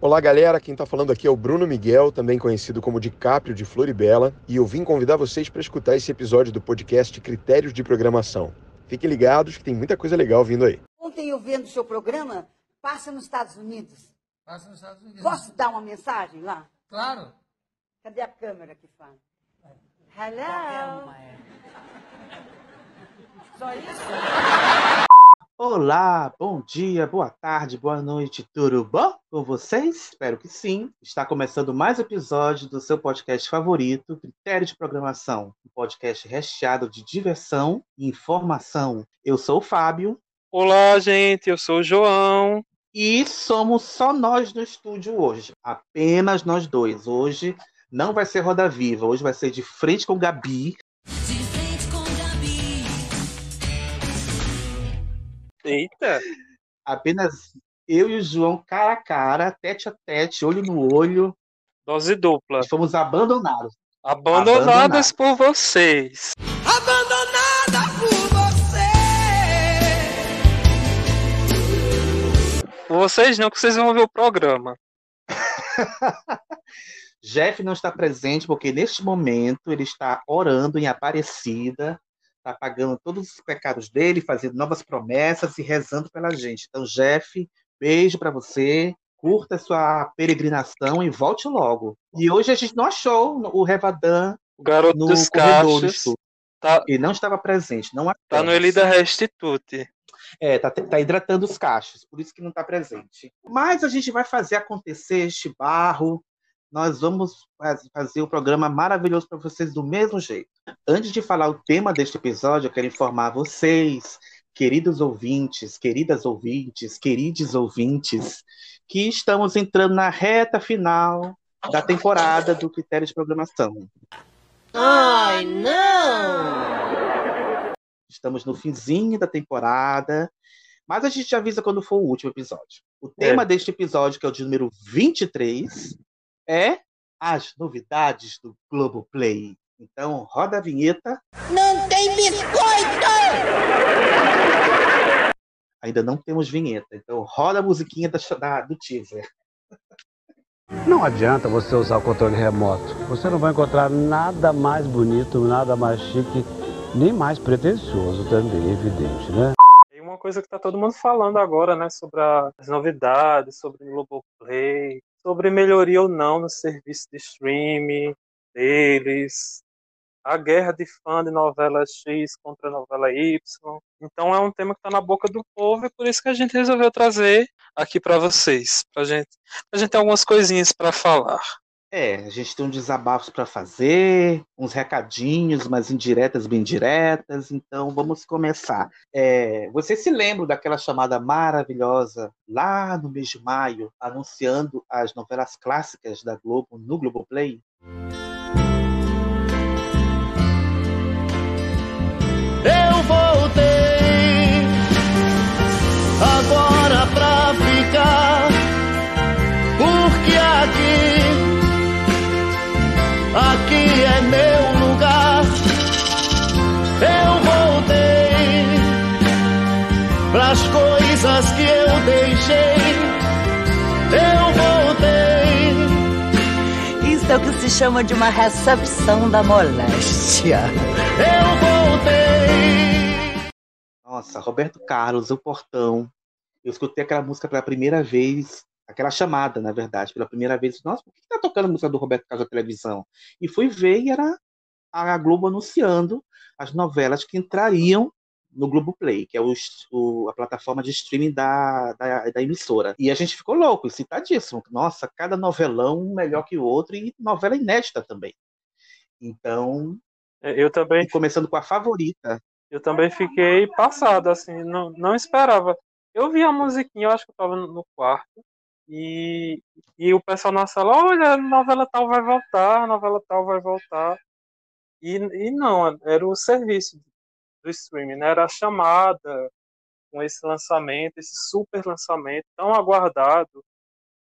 Olá, galera. Quem está falando aqui é o Bruno Miguel, também conhecido como DiCaprio de Floribela, e eu vim convidar vocês para escutar esse episódio do podcast Critérios de Programação. Fiquem ligados que tem muita coisa legal vindo aí. Ontem eu vendo o seu programa, passa nos Estados Unidos. Passa nos Estados Unidos. Posso dar uma mensagem lá? Claro. Cadê a câmera que fala? Hello. Só isso? Olá, bom dia, boa tarde, boa noite, tudo bom com vocês? Espero que sim. Está começando mais um episódio do seu podcast favorito, Critério de Programação, um podcast recheado de diversão e informação. Eu sou o Fábio. Olá, gente, eu sou o João. E somos só nós no estúdio hoje, apenas nós dois. Hoje não vai ser Roda Viva, hoje vai ser de frente com Gabi, Eita! Apenas eu e o João cara a cara, tete a tete, olho no olho. Dose dupla. Fomos abandonados. Abandonadas por vocês. Abandonada por você. Por vocês não, que vocês vão ver o programa. Jeff não está presente porque neste momento ele está orando em Aparecida está pagando todos os pecados dele, fazendo novas promessas e rezando pela gente. Então, Jeff, beijo para você. Curta sua peregrinação e volte logo. E hoje a gente não achou o Revadan o garoto no dos corredor do Tá, Ele não estava presente, não tá achamos. no Elida Restitute. É, tá, tá hidratando os cachos, por isso que não está presente. Mas a gente vai fazer acontecer este barro. Nós vamos faz- fazer o programa maravilhoso para vocês do mesmo jeito. Antes de falar o tema deste episódio, eu quero informar vocês, queridos ouvintes, queridas ouvintes, queridos ouvintes, que estamos entrando na reta final da temporada do Critério de Programação. Ai, não! Estamos no finzinho da temporada, mas a gente avisa quando for o último episódio. O tema deste episódio, que é o de número 23, é as novidades do Globoplay. Então, roda a vinheta. Não tem biscoito! Ainda não temos vinheta, então roda a musiquinha da, da- do teaser. Não adianta você usar o controle remoto. Você não vai encontrar nada mais bonito, nada mais chique, nem mais pretensioso também, evidente, né? E uma coisa que tá todo mundo falando agora, né? Sobre a- as novidades, sobre o Globoplay, sobre melhoria ou não no serviço de streaming deles, a guerra de fã de novela X contra novela Y. Então é um tema que tá na boca do povo e por isso que a gente resolveu trazer aqui para vocês, pra gente, pra gente ter algumas coisinhas para falar. É, a gente tem um desabafos para fazer, uns recadinhos, umas indiretas bem diretas, então vamos começar. É, você se lembra daquela chamada maravilhosa lá no mês de maio, anunciando as novelas clássicas da Globo no Globoplay? Chama de uma recepção da moléstia. eu voltei. Nossa, Roberto Carlos, O Portão. Eu escutei aquela música pela primeira vez, aquela chamada, na verdade, pela primeira vez. Nossa, por que tá tocando a música do Roberto Carlos na televisão? E fui ver e era a Globo anunciando as novelas que entrariam no Globoplay, que é o, o- a plataforma de streaming da, da, da emissora. E a gente ficou louco, excitadíssimo. Nossa, cada novelão um melhor que o outro e novela inédita também. Então, É, Eu também começando com a favorita, Eu também fiquei passado, assim, não, não esperava. Eu vi a musiquinha, eu acho que eu tava no no quarto, e, e o pessoal na sala, olha, a novela tal vai voltar, a novela tal vai voltar. E, e não, era o serviço do streaming, né? Era a chamada com esse lançamento, esse super lançamento tão aguardado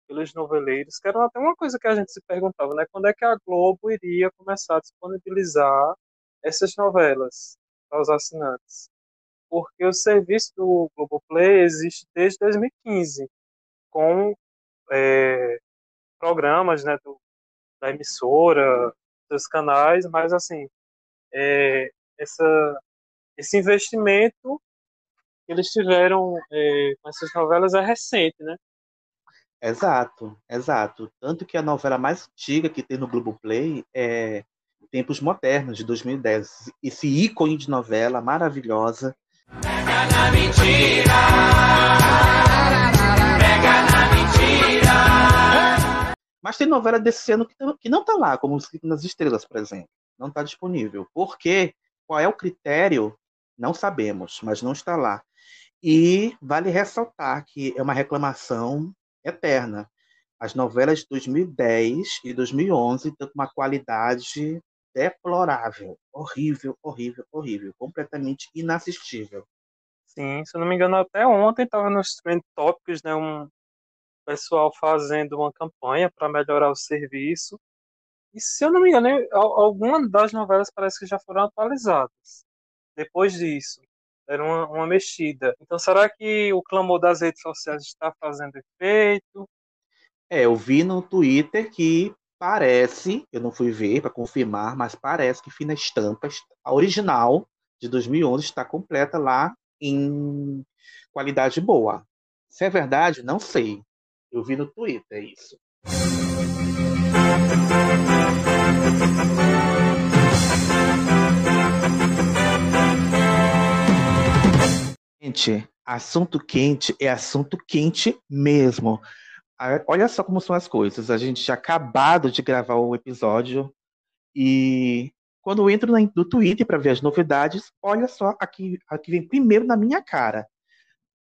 pelos noveleiros, que era até uma coisa que a gente se perguntava, né? Quando é que a Globo iria começar a disponibilizar essas novelas para os assinantes? Porque o serviço do Globoplay existe desde 2015, com é, programas, né, do, da emissora, dos canais, mas assim, é, essa, esse investimento que eles tiveram é, com essas novelas é recente, né? Exato, exato. Tanto que a novela mais antiga que tem no Globoplay é Tempos Modernos, de 2010. Esse ícone de novela maravilhosa. Pega na mentira! Pega na mentira! Mas tem novela desse ano que, não tá lá, como Escrito nas Estrelas, por exemplo. Não está disponível. Por quê? Qual é o critério? Não sabemos, mas não está lá. E vale ressaltar que é uma reclamação eterna. As novelas de 2010 e 2011 estão com uma qualidade deplorável, horrível, horrível, horrível, completamente inassistível. Sim, se eu não me engano, até ontem estava nos Trend Topics, né, um pessoal fazendo uma campanha para melhorar o serviço. E se eu não me engano, algumas das novelas parece que já foram atualizadas. Depois disso, era uma, uma mexida. Então, será que o clamor das redes sociais está fazendo efeito? É, eu vi no Twitter que parece, eu não fui ver para confirmar, mas parece que Fina Estampas, a original de 2011, está completa lá em qualidade boa. Se é verdade, não sei. Eu vi no Twitter isso. Gente, assunto quente é assunto quente mesmo. Olha só como são as coisas. A gente tinha acabado de gravar o episódio e quando eu entro no Twitter para ver as novidades, olha só aqui, aqui vem primeiro na minha cara.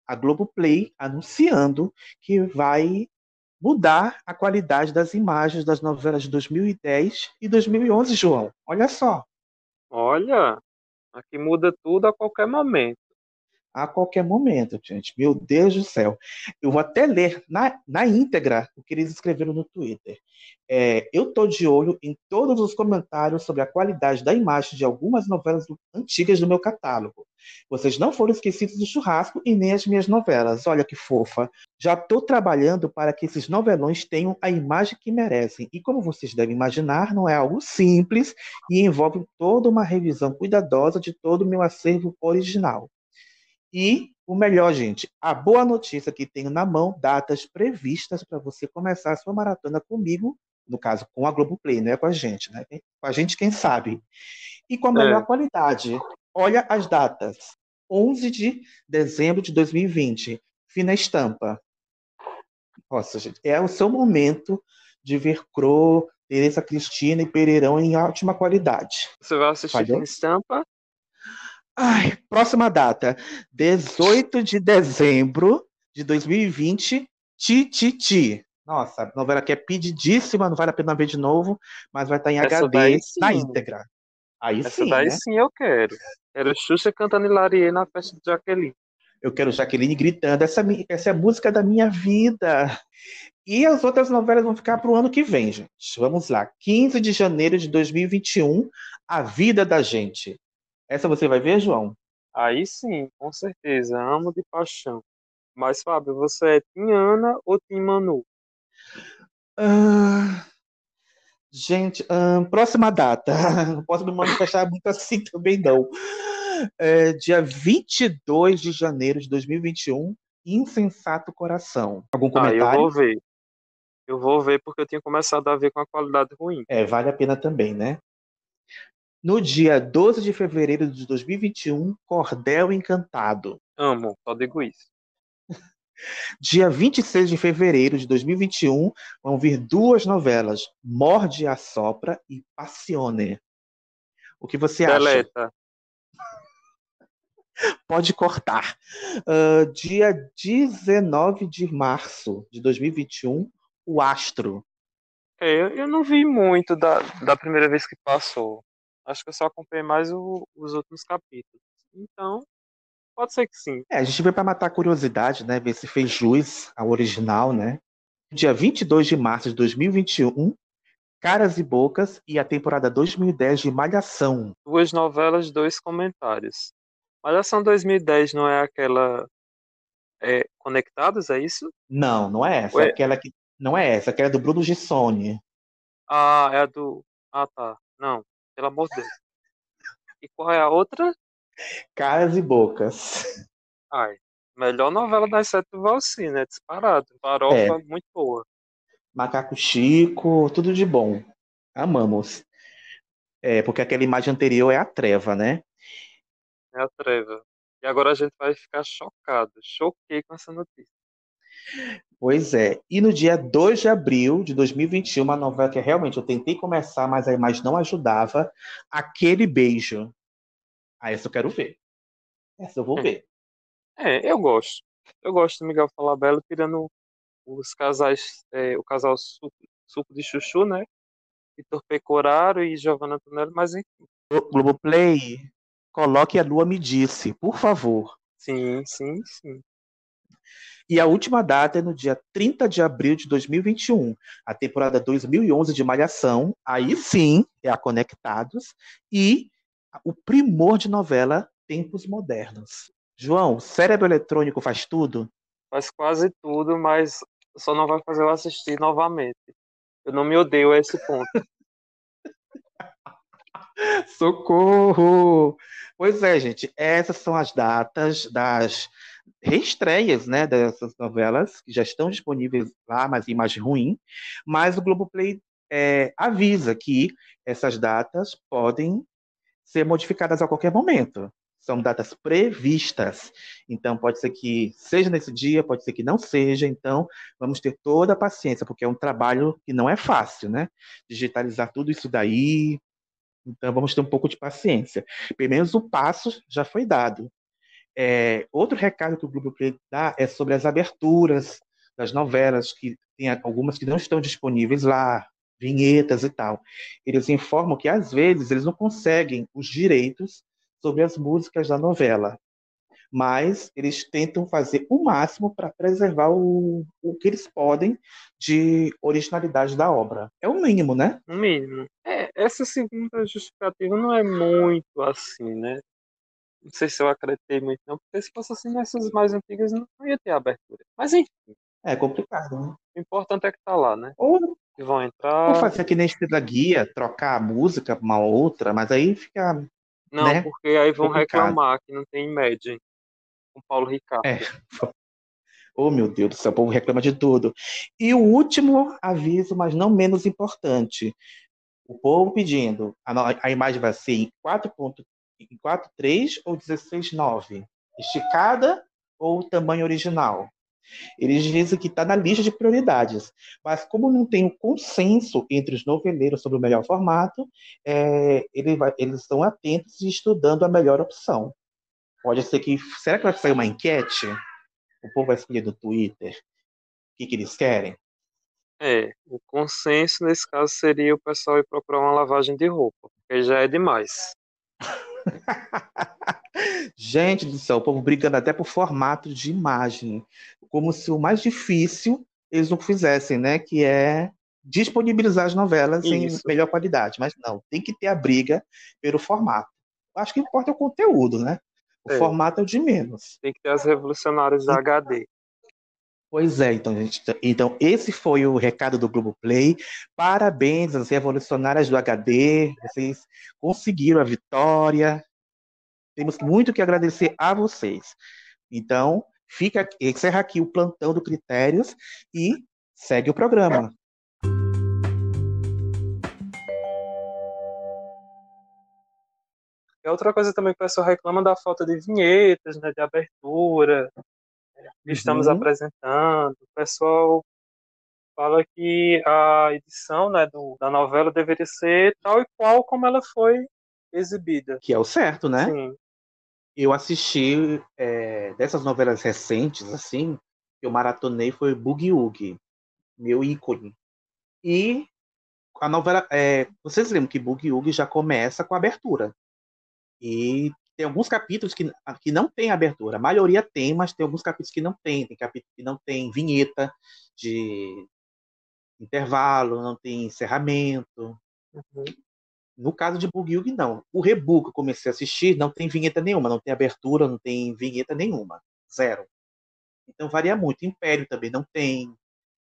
A Globoplay anunciando que vai mudar a qualidade das imagens das novelas de 2010 e 2011, João. Olha só. Olha, aqui muda tudo a qualquer momento a qualquer momento, gente. Meu Deus do céu. Eu vou até ler na, na íntegra o que eles escreveram no Twitter. É, eu estou de olho em todos os comentários sobre a qualidade da imagem de algumas novelas antigas do meu catálogo. Vocês não foram esquecidos do churrasco e nem as minhas novelas. Olha que fofa. Já estou trabalhando para que esses novelões tenham a imagem que merecem. E como vocês devem imaginar, não é algo simples e envolve toda uma revisão cuidadosa de todo o meu acervo original. E o melhor, gente, a boa notícia que tenho na mão, datas previstas para você começar a sua maratona comigo, no caso com a Globoplay, não é com a gente, né? Com a gente, quem sabe. E com a melhor é. qualidade. Olha as datas. 11 de dezembro de 2020, Fina Estampa. Nossa, gente, é o seu momento de ver Cro, Teresa Cristina e Pereirão em ótima qualidade. Você vai assistir Fina Estampa Ai, próxima data, 18 de dezembro de 2020, Tititi. Nossa, a novela que é pedidíssima, não vale a pena ver de novo, mas vai estar em Essa HD na íntegra. Aí Essa sim, daí né? sim eu quero. Quero Xuxa cantando Hilarie na festa de Jaqueline. Eu quero Jaqueline gritando, essa, essa é a música da minha vida. E as outras novelas vão ficar para o ano que vem, gente. Vamos lá. 15 de janeiro de 2021, A Vida da Gente. Essa você vai ver, João? Aí sim, com certeza. Amo de paixão. Mas, Fábio, você é Tim Ana ou Tim Manu? Uh, gente, uh, próxima data. Não posso me manifestar muito assim também, não. É, dia 22 de janeiro de 2021, Insensato Coração. Algum comentário? Ah, eu vou ver. Eu vou ver porque eu tinha começado a ver com a qualidade ruim. É, vale a pena também, né? No dia 12 de fevereiro de 2021, Cordel Encantado. Amo, só digo isso. Dia 26 de fevereiro de 2021, vão vir duas novelas, Morde a Sopra e Passione. O que você Deleta. acha? Pode cortar. Uh, dia 19 de março de 2021, O Astro. É, eu não vi muito da, da primeira vez que passou. Acho que eu só acompanhei mais o, os últimos capítulos. Então, pode ser que sim. É, a gente veio para matar a curiosidade, né? Ver se fez jus ao original, né? Dia 22 de março de 2021, Caras e Bocas e a temporada 2010 de Malhação. Duas novelas, dois comentários. Malhação 2010 não é aquela é, Conectados, é isso? Não, não é essa. É aquela que Não é essa, que é do Bruno Gissone. Ah, é a do. Ah, tá. Não, pelo amor de Deus. E qual é a outra? Caras e Bocas. Ai, melhor novela das sete do Valci, né? Disparado. Farofa, É. muito boa. Macaco Chico, tudo de bom. Amamos. É, porque aquela imagem anterior é a treva, né? É a treva. E agora a gente vai ficar chocado. Choquei com essa notícia. Pois é. E no dia 2 de abril de 2021, uma novela que realmente eu tentei começar, mas a imagem não ajudava, Aquele Beijo. Ah, essa eu quero ver. Essa eu vou ver. É, eu gosto. Eu gosto do Miguel Falabella, tirando os casais, é, o casal suco, suco de chuchu, né? Vitor Pecoraro e Giovanna Antonelli, mas enfim. Globoplay, coloque a Lua Me Disse, por favor. Sim, sim, sim. E a última data é no dia 30 de abril de 2021, a temporada 2011 de Malhação, aí sim é a Conectados, e o primor de novela Tempos Modernos. João, cérebro eletrônico faz tudo? Faz quase tudo, mas só não vai fazer eu assistir novamente. Eu não me odeio a esse ponto. Socorro! Pois é, gente, essas são as datas das reestreias, né, dessas novelas que já estão disponíveis lá, mas em imagem ruim. Mas o Globoplay é, avisa que essas datas podem ser modificadas a qualquer momento. São datas previstas. Então, pode ser que seja nesse dia, pode ser que não seja. Então, vamos ter toda a paciência, porque é um trabalho que não é fácil, né? Digitalizar tudo isso daí. Então, vamos ter um pouco de paciência. Pelo menos o passo já foi dado. É, outro recado que o Globoplay dá é sobre as aberturas das novelas, que tem algumas que não estão disponíveis lá, vinhetas e tal. Eles informam que, às vezes, eles não conseguem os direitos sobre as músicas da novela, mas eles tentam fazer o máximo para preservar o, o que eles podem de originalidade da obra. É o mínimo, né? No mínimo. É, essa segunda justificativa não é muito assim, né? Não sei se eu acreditei muito, não, porque se fosse assim nessas mais antigas não ia ter abertura. Mas enfim, É complicado, né? o importante é que tá lá, né? Ou, Que vão ou entrar. fazer que nem Estrela Guia, trocar a música para uma outra, mas aí fica Não, né? porque aí vão Complicado. reclamar que não tem Imagine com Paulo Ricardo. É. Oh, meu Deus do céu, o povo reclama de tudo. E o último aviso, mas não menos importante. O povo pedindo, a, a imagem vai ser em 4.3 em 4.3 ou 16.9? Esticada ou tamanho original? Eles dizem que está na lista de prioridades, mas como não tem um consenso entre os noveleiros sobre o melhor formato, é, ele vai- eles estão atentos e estudando a melhor opção. Pode ser que. Será que vai sair uma enquete? O povo vai escolher do Twitter o que, que eles querem? É, o consenso nesse caso seria o pessoal ir procurar uma lavagem de roupa, porque já é demais. Gente do céu, o povo brigando até por formato de imagem. Como se o mais difícil eles não fizessem, né? Que é disponibilizar as novelas em Isso. melhor qualidade. Mas não, tem que ter a briga pelo formato. Acho que importa é o conteúdo, né? O É. formato é o de menos. Tem que ter as revolucionárias da HD. Pois é, então, gente. Então, esse foi o recado do Globoplay. Parabéns às revolucionárias do HD. Vocês conseguiram a vitória. Temos muito que agradecer a vocês. Então, fica, encerra aqui o plantão do Critérios e segue o programa. E outra coisa também que o pessoal reclama da falta de vinhetas, né, de abertura, que estamos Uhum. apresentando. O pessoal fala que a edição né, do- da novela deveria ser tal e qual como ela foi exibida. Que é o certo, né? Sim, Eu assisti é, dessas novelas recentes, assim, que eu maratonei foi Boogie Woogie, meu ícone. E a novela, é, vocês lembram que Boogie Woogie já começa com a abertura. E tem alguns capítulos que, que não tem abertura. A maioria tem, mas tem alguns capítulos que não tem. Tem capítulos que não tem vinheta de intervalo, não tem encerramento. uhum. No caso de Woogie, não. O Reboot que eu comecei a assistir não tem vinheta nenhuma, não tem abertura, não tem vinheta nenhuma. Zero. Então varia muito. Império também não tem.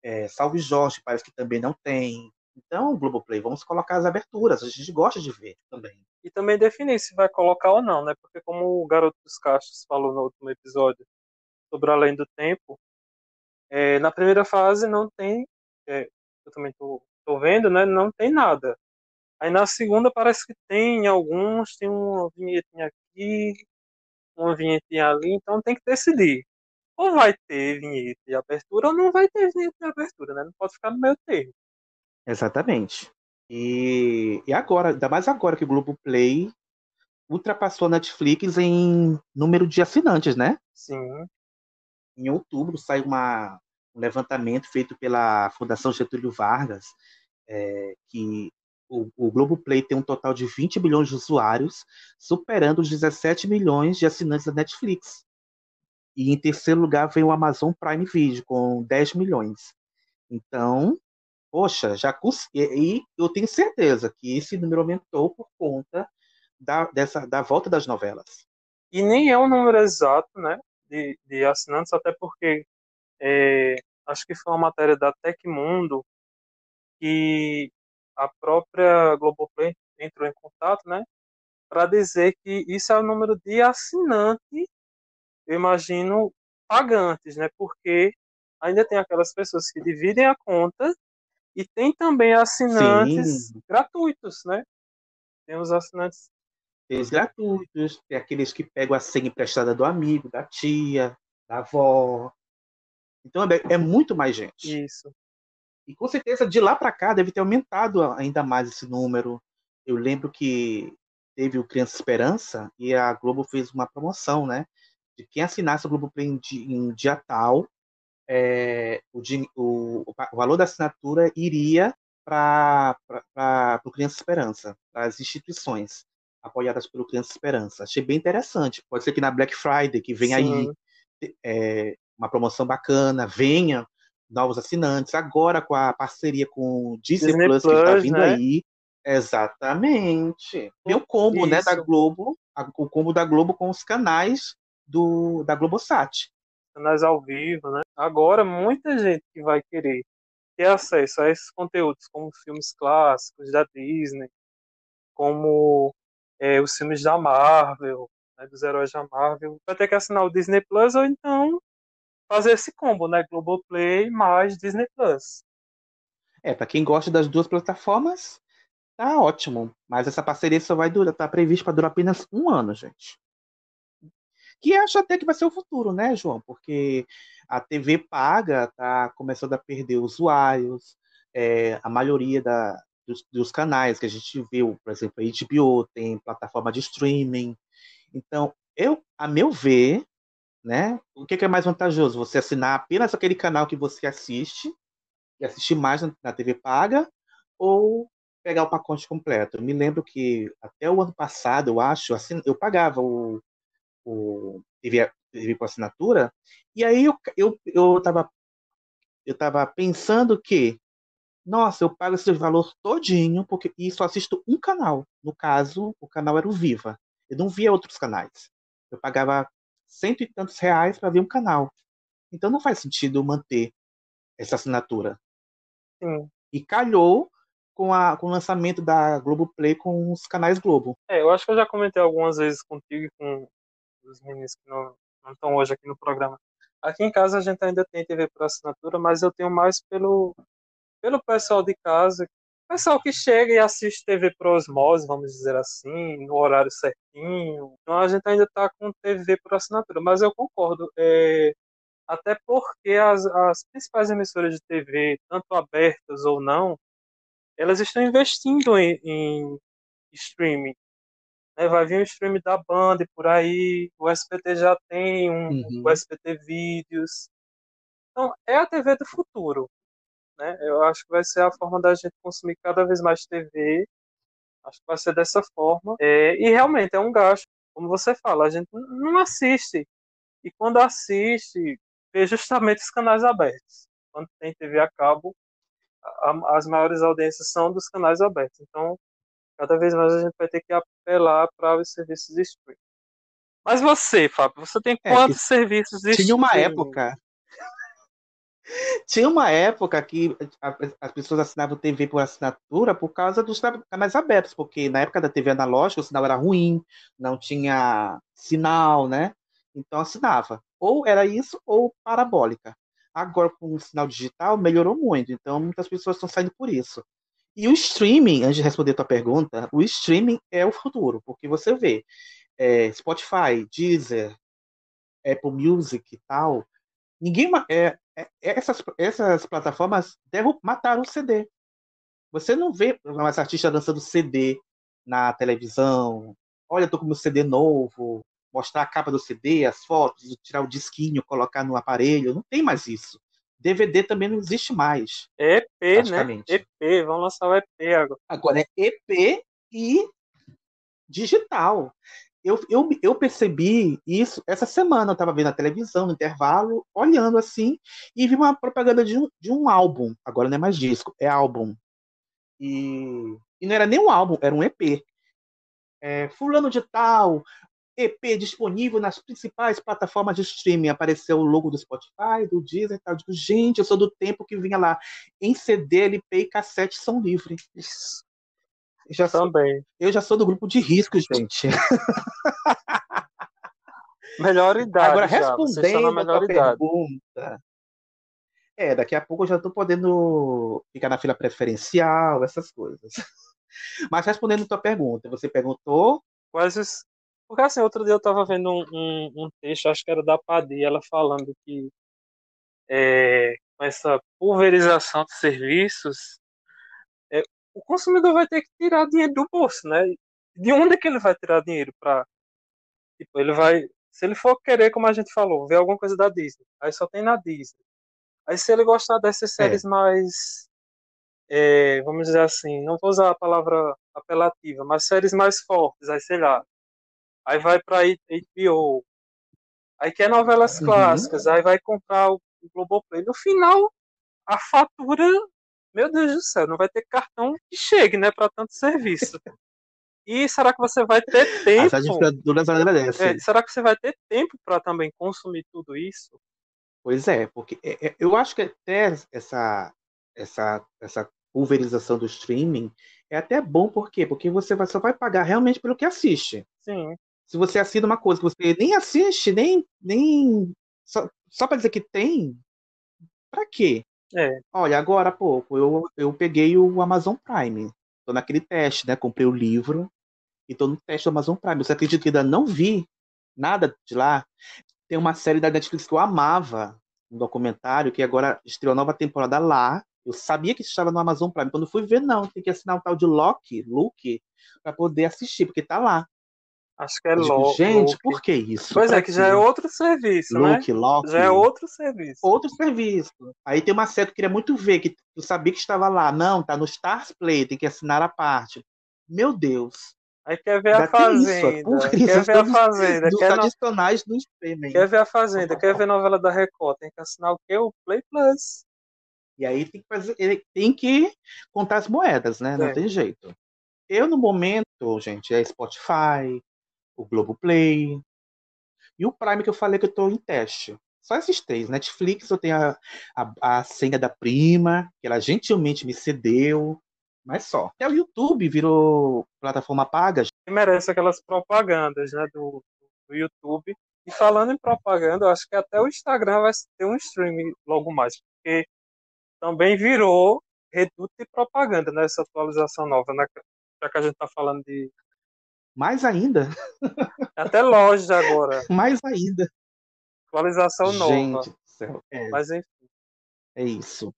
É, Salve Jorge parece que também não tem. Então, Globoplay, vamos colocar as aberturas. A gente gosta de ver também. E também definir se vai colocar ou não, né? Porque como o Garoto dos Cachos falou no último episódio sobre Além do Tempo, é, na primeira fase não tem, é, eu também tô, tô vendo, né? Não tem nada. Aí na segunda parece que tem alguns, tem uma vinhetinha aqui, uma vinhetinha ali, então tem que decidir. Ou vai ter vinheta de abertura ou não vai ter vinheta de abertura, né? Não pode ficar no meio termo. Exatamente. E, e agora, ainda mais agora que o Globoplay ultrapassou a Netflix em número de assinantes, né? Sim. Em outubro saiu uma, um levantamento feito pela Fundação Getúlio Vargas, é, que o, o Globoplay tem um total de 20 milhões de usuários, superando os 17 milhões de assinantes da Netflix. E em terceiro lugar vem o Amazon Prime Video, com 10 milhões. Então, poxa, já e eu tenho certeza que esse número aumentou por conta da, dessa, da volta das novelas. E nem é um número exato, né, de, de assinantes, até porque é, acho que foi uma matéria da Tecmundo que a própria Globoplay entrou em contato, né, para dizer que isso é o número de assinantes, eu imagino, pagantes, né, porque ainda tem aquelas pessoas que dividem a conta e tem também assinantes Sim. gratuitos, né? Tem os assinantes tem os gratuitos, tem aqueles que pegam a senha emprestada do amigo, da tia, da avó. Então é, é muito mais gente. Isso. E com certeza de lá para cá deve ter aumentado ainda mais esse número. Eu lembro que teve o Criança Esperança e a Globo fez uma promoção, né? De quem assinasse o Globo Play em, em dia tal, é, o, o, o, valor da assinatura iria para o Criança Esperança, para as instituições apoiadas pelo Criança Esperança. Achei bem interessante. Pode ser que na Black Friday, que vem Sim. aí é, uma promoção bacana, venha novos assinantes. Agora com a parceria com o Disney, Disney Plus, Plus, que está vindo né? aí. Exatamente. O combo né, da Globo, o combo da Globo com os canais do, da Globosat. Canais ao vivo, né? Agora, muita gente que vai querer ter acesso a esses conteúdos, como filmes clássicos da Disney, como é, os filmes da Marvel, né, dos heróis da Marvel, vai ter que assinar o Disney Plus ou então fazer esse combo, né? Globoplay mais Disney Plus. É, para quem gosta das duas plataformas, tá ótimo. Mas essa parceria só vai durar, tá prevista para durar apenas um ano, gente. Que acho até que vai ser o futuro, né, João? Porque a TV paga tá começando a perder usuários, é, a maioria da, dos, dos, canais que a gente viu, por exemplo, a HBO tem plataforma de streaming. Então, eu, a meu ver, né? O que, é mais vantajoso? Você assinar apenas aquele canal que você assiste e assistir mais na TV paga ou pegar o pacote completo? Eu me lembro que até o ano passado, eu acho, assim, eu pagava o, o TV, TV com assinatura e aí eu, eu, eu, tava, eu tava pensando que nossa, eu pago esse valor todinho porque e só assisto um canal. No caso, o canal era o Viva. Eu não via outros canais. Eu pagava cento e tantos reais para ver um canal. Então não faz sentido manter essa assinatura. Sim. E calhou com, a, com o lançamento da Globoplay com os canais Globo. É, eu acho que eu já comentei algumas vezes contigo e com os meninos que não, não estão hoje aqui no programa. Aqui em casa a gente ainda tem TV por assinatura, mas eu tenho mais pelo, pelo pessoal de casa pessoal que chega e assiste TV por osmose, vamos dizer assim, no horário certinho. Então a gente ainda está com TV por assinatura, mas eu concordo. É, até porque as, as principais emissoras de TV, tanto abertas ou não, elas estão investindo em, em streaming. Né? Vai vir um streaming da Band por aí, o SPT já tem um, uhum. o SPT Vídeos. Então, é a TV do futuro. Né? Eu acho que vai ser a forma da gente consumir cada vez mais TV. Acho que vai ser dessa forma. É, e realmente é um gasto, como você fala, a gente não assiste. E quando assiste, vê justamente os canais abertos. Quando tem TV a cabo, a, as maiores audiências são dos canais abertos. Então, cada vez mais a gente vai ter que apelar para os serviços de streaming. Mas você, Fábio, você tem é, quantos serviços de Tinha uma época Tinha uma época que as pessoas assinavam TV por assinatura por causa dos canais abertos, porque na época da TV analógica o sinal era ruim, não tinha sinal, né? Então assinava. Ou era isso ou parabólica. Agora com o sinal digital melhorou muito, então muitas pessoas estão saindo por isso. E o streaming, antes de responder a tua pergunta, o streaming é o futuro, porque você vê é, Spotify, Deezer, Apple Music e tal, ninguém é, é- essas, essas plataformas derru- mataram o CD. Você não vê mais artistas lançando CD na televisão. Olha, tô com meu CD novo, mostrar a capa do CD, as fotos, tirar o disquinho, colocar no aparelho. Não tem mais isso. DVD também não existe mais. EP, né? EP, vamos lançar o EP agora. Agora é EP e digital. Eu, eu, eu percebi isso essa semana. Eu estava vendo a televisão no intervalo, olhando assim, e vi uma propaganda de um, de um álbum. Agora não é mais disco, é álbum. E, e não era nem um álbum, era um EP. É, fulano de tal, EP disponível nas principais plataformas de streaming. Apareceu o logo do Spotify, do Deezer e tal. Eu digo, gente, eu sou do tempo que vinha lá em CD, LP e cassete são livres. Já sou, também. eu já sou do grupo de risco, gente. Melhor idade. Agora, respondendo a melhor idade. pergunta. É, daqui a pouco eu já estou podendo ficar na fila preferencial, essas coisas. Mas respondendo a tua pergunta, você perguntou. Quais os... Porque assim, outro dia eu tava vendo um, um, um texto, acho que era da Padilha, ela falando que é, com essa pulverização de serviços, é, o consumidor vai ter que tirar dinheiro do bolso, né? De onde é que ele vai tirar dinheiro para Tipo, ele vai. Se ele for querer, como a gente falou, ver alguma coisa da Disney, aí só tem na Disney. Aí se ele gostar dessas séries mais. é, vamos dizer assim, não vou usar a palavra apelativa, mas séries mais fortes, aí sei lá. Aí vai pra HBO. Aí quer novelas Uhum. clássicas, aí vai comprar o o Globoplay. No final, a fatura, meu Deus do céu, não vai ter cartão que chegue, né, para tanto serviço. E será que você vai ter tempo? É, será que você vai ter tempo para também consumir tudo isso? Pois é, porque é- é- eu acho que até essa, essa, essa pulverização do streaming é até bom, por quê? Porque você só vai pagar realmente pelo que assiste. Sim, Se você assina uma coisa que você nem assiste, nem. nem só só para dizer que tem, pra quê? é. Olha, agora há pouco eu, eu peguei o Amazon Prime. Tô naquele teste, né? Comprei o livro e tô no teste do Amazon Prime. Você acredita que ainda não vi nada de lá? Tem uma série da Netflix que eu amava, um documentário, que agora estreou a nova temporada lá. Eu sabia que estava no Amazon Prime. Quando fui ver, não, tem que assinar um tal de Loki, Luke, para poder assistir, porque tá lá. Acho que é digo, louco. gente, por que isso? Pois é, Pra que já é outro serviço, né? Loki. Já é outro serviço. outro serviço. Aí tem uma série que eu queria muito ver, que eu sabia que estava lá. Não, tá no Stars Play, tem que assinar a parte. Meu Deus. Aí quer ver a isso, Fazenda. Quer ver a Fazenda. Dos Quer, adicionais do streaming. quer ver a Fazenda. Quer ver novela da Record. Tem que assinar o quê? O Play Plus. E aí tem que fazer, ele tem que contar as moedas, né? Não É. tem jeito. Eu, no momento, gente, é Spotify, o Globoplay e o Prime que eu falei que eu tô em teste. Só esses três. Netflix eu tenho a, a, a senha da prima, que ela gentilmente me cedeu, mas só. Até o YouTube virou plataforma paga. Merece aquelas propagandas, né? Do, do YouTube. E falando em propaganda, eu acho que até o Instagram vai ter um streaming logo mais. Porque também virou reduto de propaganda nessa atualização nova, né? Já que a gente tá falando de. Mais ainda, Até loja agora. mais ainda. Atualização nova. Gente do céu. É, Mas enfim. é isso.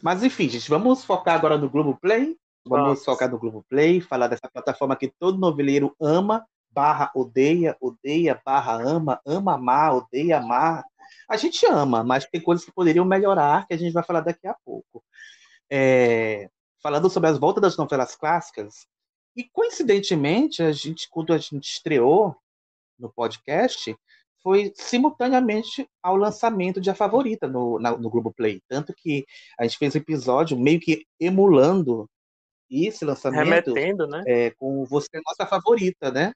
Mas enfim, gente, vamos focar agora no Globoplay. Vamos Vamos. focar no Globoplay, falar dessa plataforma que todo noveleiro ama, barra odeia, odeia, barra ama, ama amar, odeia amar. A gente ama, mas tem coisas que poderiam melhorar, que a gente vai falar daqui a pouco. É, falando sobre as voltas das novelas clássicas, e coincidentemente, a gente, quando a gente estreou no podcast, foi simultaneamente ao lançamento de A Favorita no, na- no Globoplay. Tanto que a gente fez um episódio meio que emulando esse lançamento Remetendo, né? é, com Você é Nossa Favorita, né?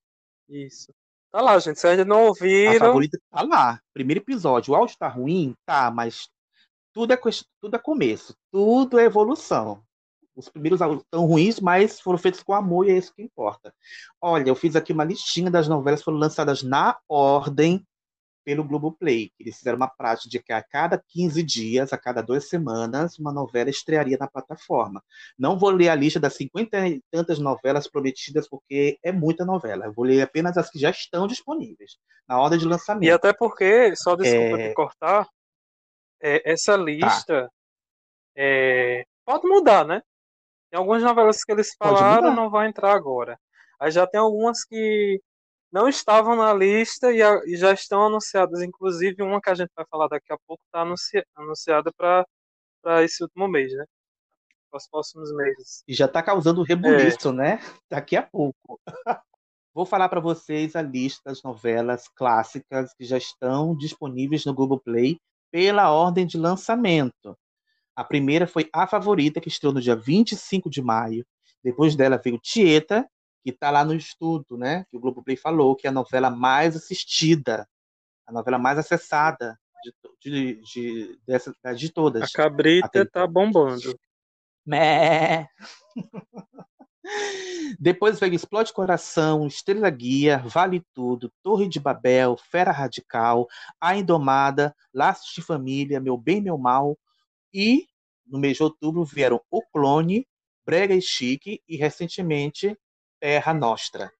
Isso. Tá lá, gente. Se ainda não A ouviram, Favorita tá lá. Primeiro episódio. O áudio tá ruim? Tá, mas tudo é, tudo é começo, tudo é evolução. Os primeiros tão ruins, mas foram feitos com amor e é isso que importa. Olha, eu fiz aqui uma listinha das novelas que foram lançadas na ordem pelo Globoplay. Eles fizeram uma prática de que a cada 15 dias, a cada duas semanas, uma novela estrearia na plataforma. Não vou ler a lista das 50 e tantas novelas prometidas, porque é muita novela. Eu vou ler apenas as que já estão disponíveis, na ordem de lançamento. E até porque, só desculpa é... te cortar, é, essa lista tá. é, pode mudar, né? Tem algumas novelas que eles falaram, não vai entrar agora. Aí já tem algumas que não estavam na lista e, a, e, já estão anunciadas. Inclusive, uma que a gente vai falar daqui a pouco está anuncia, anunciada para esse último mês, né? Para os próximos meses. E já está causando rebuliço, é. né? Daqui a pouco. Vou falar para vocês a lista das novelas clássicas que já estão disponíveis no Google Play pela ordem de lançamento. A primeira foi A Favorita, que estreou no dia 25 de maio. Depois dela veio Tieta, que está lá no estudo, né? Que o Globoplay falou que é a novela mais assistida, a novela mais acessada de, de, de, dessa, de todas. A cabrita está bombando. Mé. Depois veio Explode Coração, Estrela Guia, Vale Tudo, Torre de Babel, Fera Radical, A Indomada, Laços de Família, Meu Bem, Meu Mal, e, no mês de outubro, vieram O Clone, Brega e Chique e, recentemente, Terra Nostra.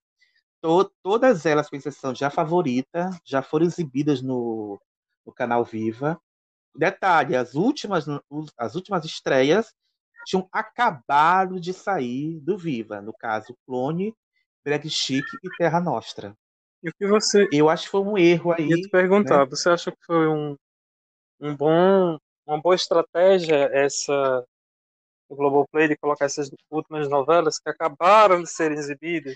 To todas elas, com exceção de A Favorita, já foram exibidas no, no canal Viva. Detalhe, as últimas, as últimas estreias tinham acabado de sair do Viva. No caso, Clone, Brega Chique e Terra Nostra. E o que você... Eu acho que foi um erro aí. Ia te perguntar, né? você acha que foi um, um bom uma boa estratégia essa do Globoplay de colocar essas últimas novelas que acabaram de ser exibidas.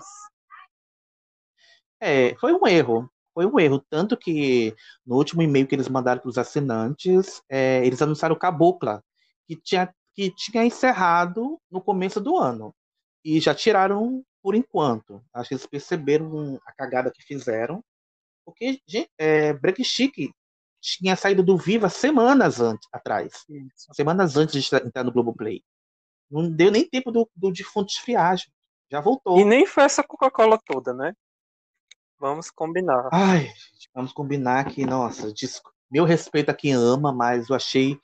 É, foi um erro. Foi um erro. Tanto que no último e-mail que eles mandaram para os assinantes, é, eles anunciaram Cabocla, que tinha, que tinha encerrado no começo do ano. E já tiraram por enquanto. Acho que eles perceberam a cagada que fizeram. Porque, gente, é, Break Chic tinha saído do Viva semanas antes, atrás. Isso. Semanas antes de entrar no Globoplay. Não deu nem tempo do, do defunto esfriar. Já voltou. E nem foi essa Coca-Cola toda, né? Vamos combinar. Ai, vamos combinar que, nossa, meu respeito a quem ama, mas eu achei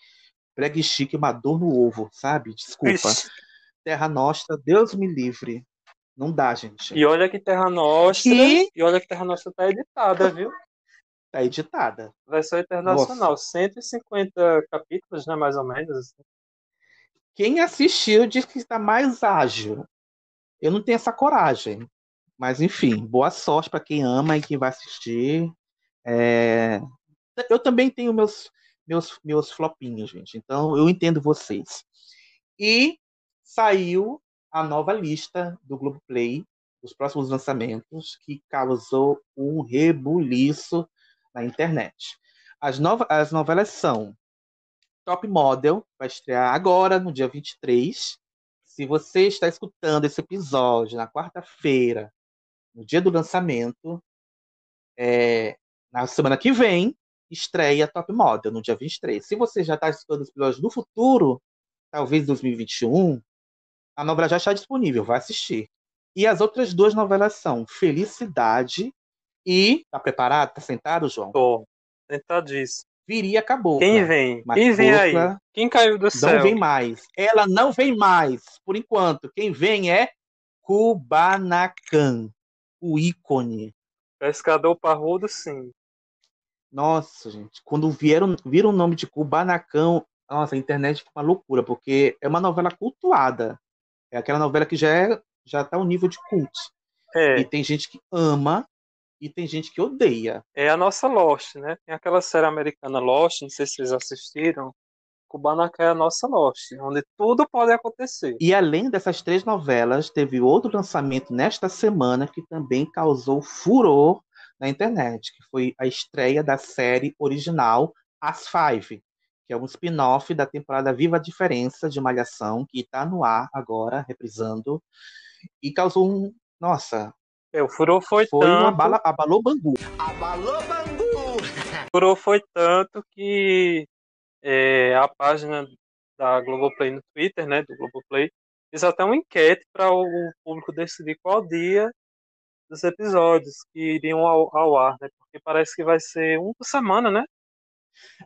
pregue chique uma dor no ovo, sabe? Desculpa. Ixi. Terra Nostra, Deus me livre. Não dá, gente. E olha que Terra Nostra. E, e olha que Terra Nostra tá editada, viu? Tá editada. Versão internacional. Nossa. 150 capítulos, né? Mais ou menos. Quem assistiu diz que está mais ágil. Eu não tenho essa coragem. Mas, enfim, boa sorte para quem ama e quem vai assistir. É... Eu também tenho meus, meus, meus flopinhos, gente. Então, eu entendo vocês. E saiu a nova lista do Globoplay dos próximos lançamentos, que causou um rebuliço na internet. As, nova, as novelas são Top Model, vai estrear agora, no dia 23. Se você está escutando esse episódio na quarta-feira, no dia do lançamento, é, na semana que vem, estreia Top Model, no dia 23. Se você já está escutando os episódios no futuro, talvez 2021, a novela já está disponível, vai assistir. E as outras duas novelas são Felicidade e tá preparado? Tá sentado, João? Tô. Sentadíssimo. Viria acabou. Quem vem? Quem vem aí? Quem caiu do céu? Não vem mais. Ela não vem mais, por enquanto. Quem vem é Kubanacan, o ícone. Pescador parrudo, sim. Nossa, gente. Quando vieram, viram o nome de Kubanacan, nossa, a internet foi uma loucura, porque é uma novela cultuada. É aquela novela que já é já tá um nível de culto. É. E tem gente que ama e tem gente que odeia. É a nossa Lost, né? Tem aquela série americana Lost, não sei se vocês assistiram. Kubanacan é a nossa Lost, onde tudo pode acontecer. E além dessas três novelas, teve outro lançamento nesta semana que também causou furor na internet, que foi a estreia da série original As Five, que é um spin-off da temporada Viva a Diferença de Malhação, que está no ar agora, reprisando, e causou um, nossa, é, o furor foi, foi tanto... uma bala, abalou Bangu. Abalou Bangu! o furor foi tanto que é, a página da Globoplay no Twitter, né, do Globoplay, fez até uma enquete para o público decidir qual dia dos episódios que iriam ao, ao, ar, né? Porque parece que vai ser um por semana, né?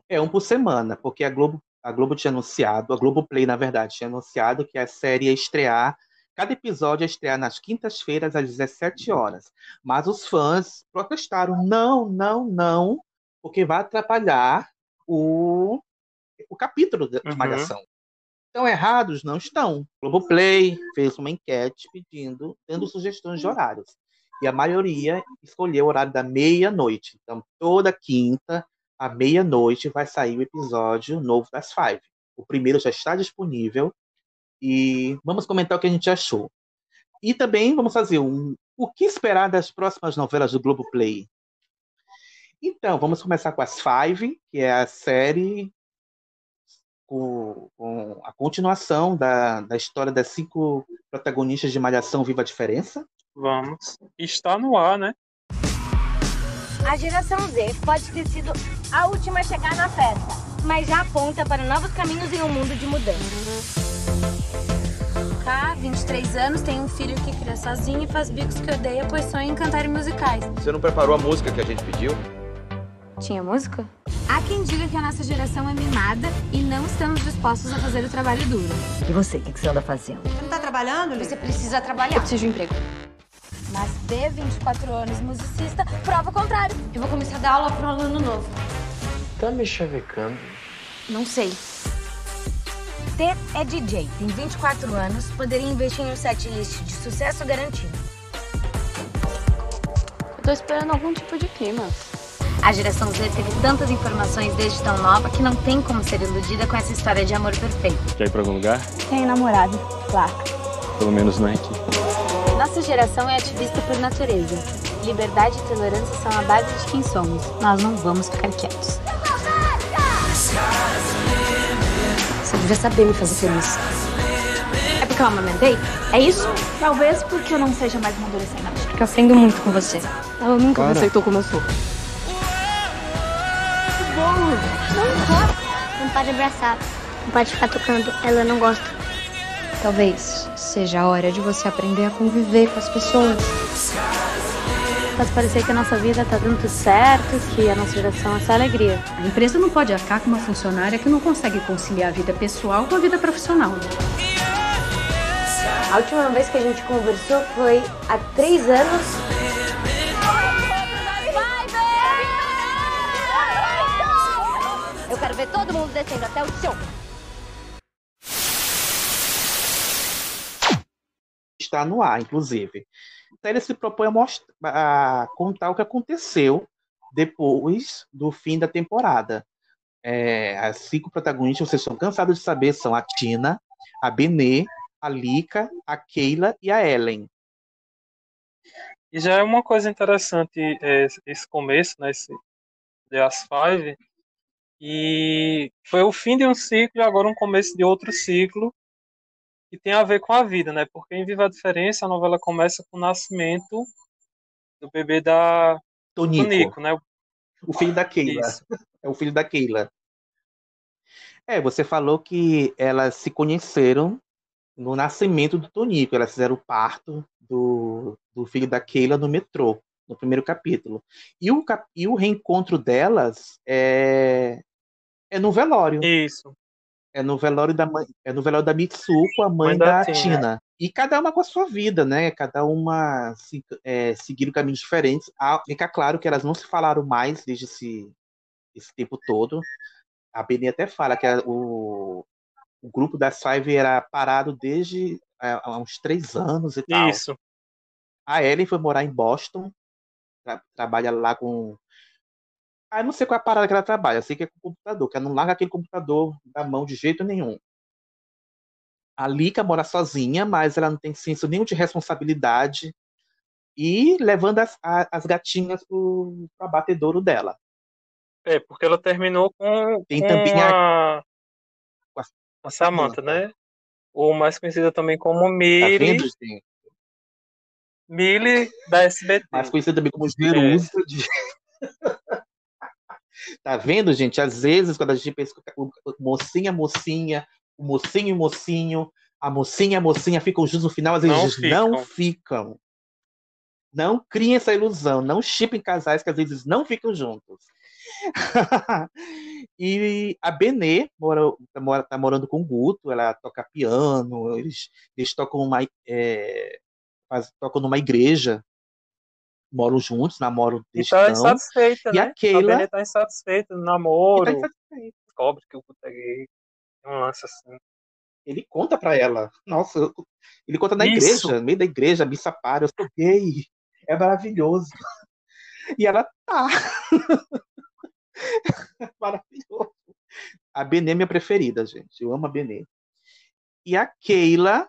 É um por semana, porque a Globo, a Globo tinha anunciado, a Globoplay, na verdade, tinha anunciado que a série ia estrear, cada episódio ia estrear nas quintas-feiras às 17 horas. Mas os fãs protestaram, não, não, não, porque vai atrapalhar o, o capítulo de Uhum. Malhação. Estão errados? Não estão. Globoplay fez uma enquete pedindo, dando sugestões de horários. E a maioria escolheu o horário da meia-noite. Então, toda quinta, à meia-noite, vai sair o episódio novo das Five. O primeiro já está disponível. E vamos comentar o que a gente achou. E também vamos fazer um. O que esperar das próximas novelas do Globoplay? Então, vamos começar com as Five, que é a série com, com a continuação da, da história das cinco protagonistas de Malhação Viva a Diferença. Vamos. Está no ar, né? A geração Z pode ter sido a última a chegar na festa, mas já aponta para novos caminhos em um mundo de mudança. Cá, 23 anos, tem um filho que cria sozinho e faz bicos que odeia, pois sonha em cantar em musicais. Você não preparou a música que a gente pediu? Tinha música? Há quem diga que a nossa geração é mimada e não estamos dispostos a fazer o trabalho duro. E você, o que, que você anda fazendo? Você não tá trabalhando, Lili? Você precisa trabalhar. Eu preciso de um emprego. Mas ter 24 anos musicista prova o contrário. Eu vou começar a dar aula para um aluno novo. Tá me chavecando. Não sei. T é DJ, tem 24 anos, poderia investir em um setlist de sucesso garantido. Eu tô esperando algum tipo de clima. A geração Z teve tantas informações desde tão nova que não tem como ser iludida com essa história de amor perfeito. Quer ir pra algum lugar? Tenho namorado, claro. Pelo menos não é aqui. Nossa geração é ativista por natureza. Liberdade e tolerância são a base de quem somos. Nós não vamos ficar quietos. Você devia saber me fazer feliz. É porque eu amamentei? É isso? Talvez porque eu não seja mais uma adolescente. Porque eu aprendo muito com você. Ela nunca Para. me aceitou como eu sou. Não pode abraçar. Não pode ficar tocando. Ela não gosta. Talvez seja a hora de você aprender a conviver com as pessoas. Pode parecer que a nossa vida tá dando tudo certo, que a nossa geração é só alegria. A empresa não pode arcar com uma funcionária que não consegue conciliar a vida pessoal com a vida profissional. A última vez que a gente conversou foi há três anos. Eu quero ver todo mundo descendo até o chão. Está no ar, inclusive. Então, ele se propõe a, mostrar, a contar o que aconteceu depois do fim da temporada. É, as cinco protagonistas, vocês estão cansados de saber, são a Tina, a Benê, a Lika, a Keila e a Ellen. E já é uma coisa interessante é, esse começo, né, esse The As Five, e foi o fim de um ciclo e agora um começo de outro ciclo que tem a ver com a vida, né? Porque em Viva a Diferença a novela começa com o nascimento do bebê da Tonico, Tonico, né? o filho da Keila. Isso. É o filho da Keila. É, você falou que elas se conheceram no nascimento do Tonico. Elas fizeram o parto do, do filho da Keila no metrô, no primeiro capítulo. E o, e o reencontro delas é, é no velório. Isso. É no velório da mãe, é no velório da Mitsuko, a mãe, Mãe da da, Tina. Tina. E cada uma com a sua vida, né? Cada uma se, é, seguiram caminhos diferentes. Ah, fica claro que elas não se falaram mais desde esse, esse tempo todo. A Benê até fala que a- o, o grupo da Five era parado desde é, há uns três anos e tal. Isso. A Ellen foi morar em Boston, tra- trabalha lá com. Ah, eu não sei qual é a parada que ela trabalha, eu sei que é com computador, que ela não larga aquele computador da mão de jeito nenhum. A Lika mora sozinha, mas ela não tem senso nenhum de responsabilidade e levando as, a- as gatinhas pro, pro abatedouro dela. É, porque ela terminou com, Tem com também a, com a- a Samantha, né? Ou mais conhecida também como Tá Millie, vendo? Millie da SBT. Mais conhecida também como Jerusa. de- Tá vendo, gente? Às vezes, quando a gente pensa que o mocinha, mocinha, o mocinho mocinho, a mocinha a mocinha ficam juntos no final, às vezes Não ficam. não ficam. Não criem essa ilusão, não chipem casais que às vezes não ficam juntos. e a Benê mora, mora- tá morando com o Guto, ela toca piano, eles, eles tocam, uma, é, faz- tocam numa igreja, moram juntos, namoram desde então. insatisfeita, E né? a Keila- tá insatisfeita no namoro. Tá insatisfeita. Descobre que o Guto é gay. Tem um lance assim. Ele conta pra ela. Nossa, ele conta na Isso. igreja, no meio da igreja, missa para, eu sou gay. É maravilhoso. E ela tá. maravilhoso. A Benê é minha preferida, gente. Eu amo a Benê. E a Keila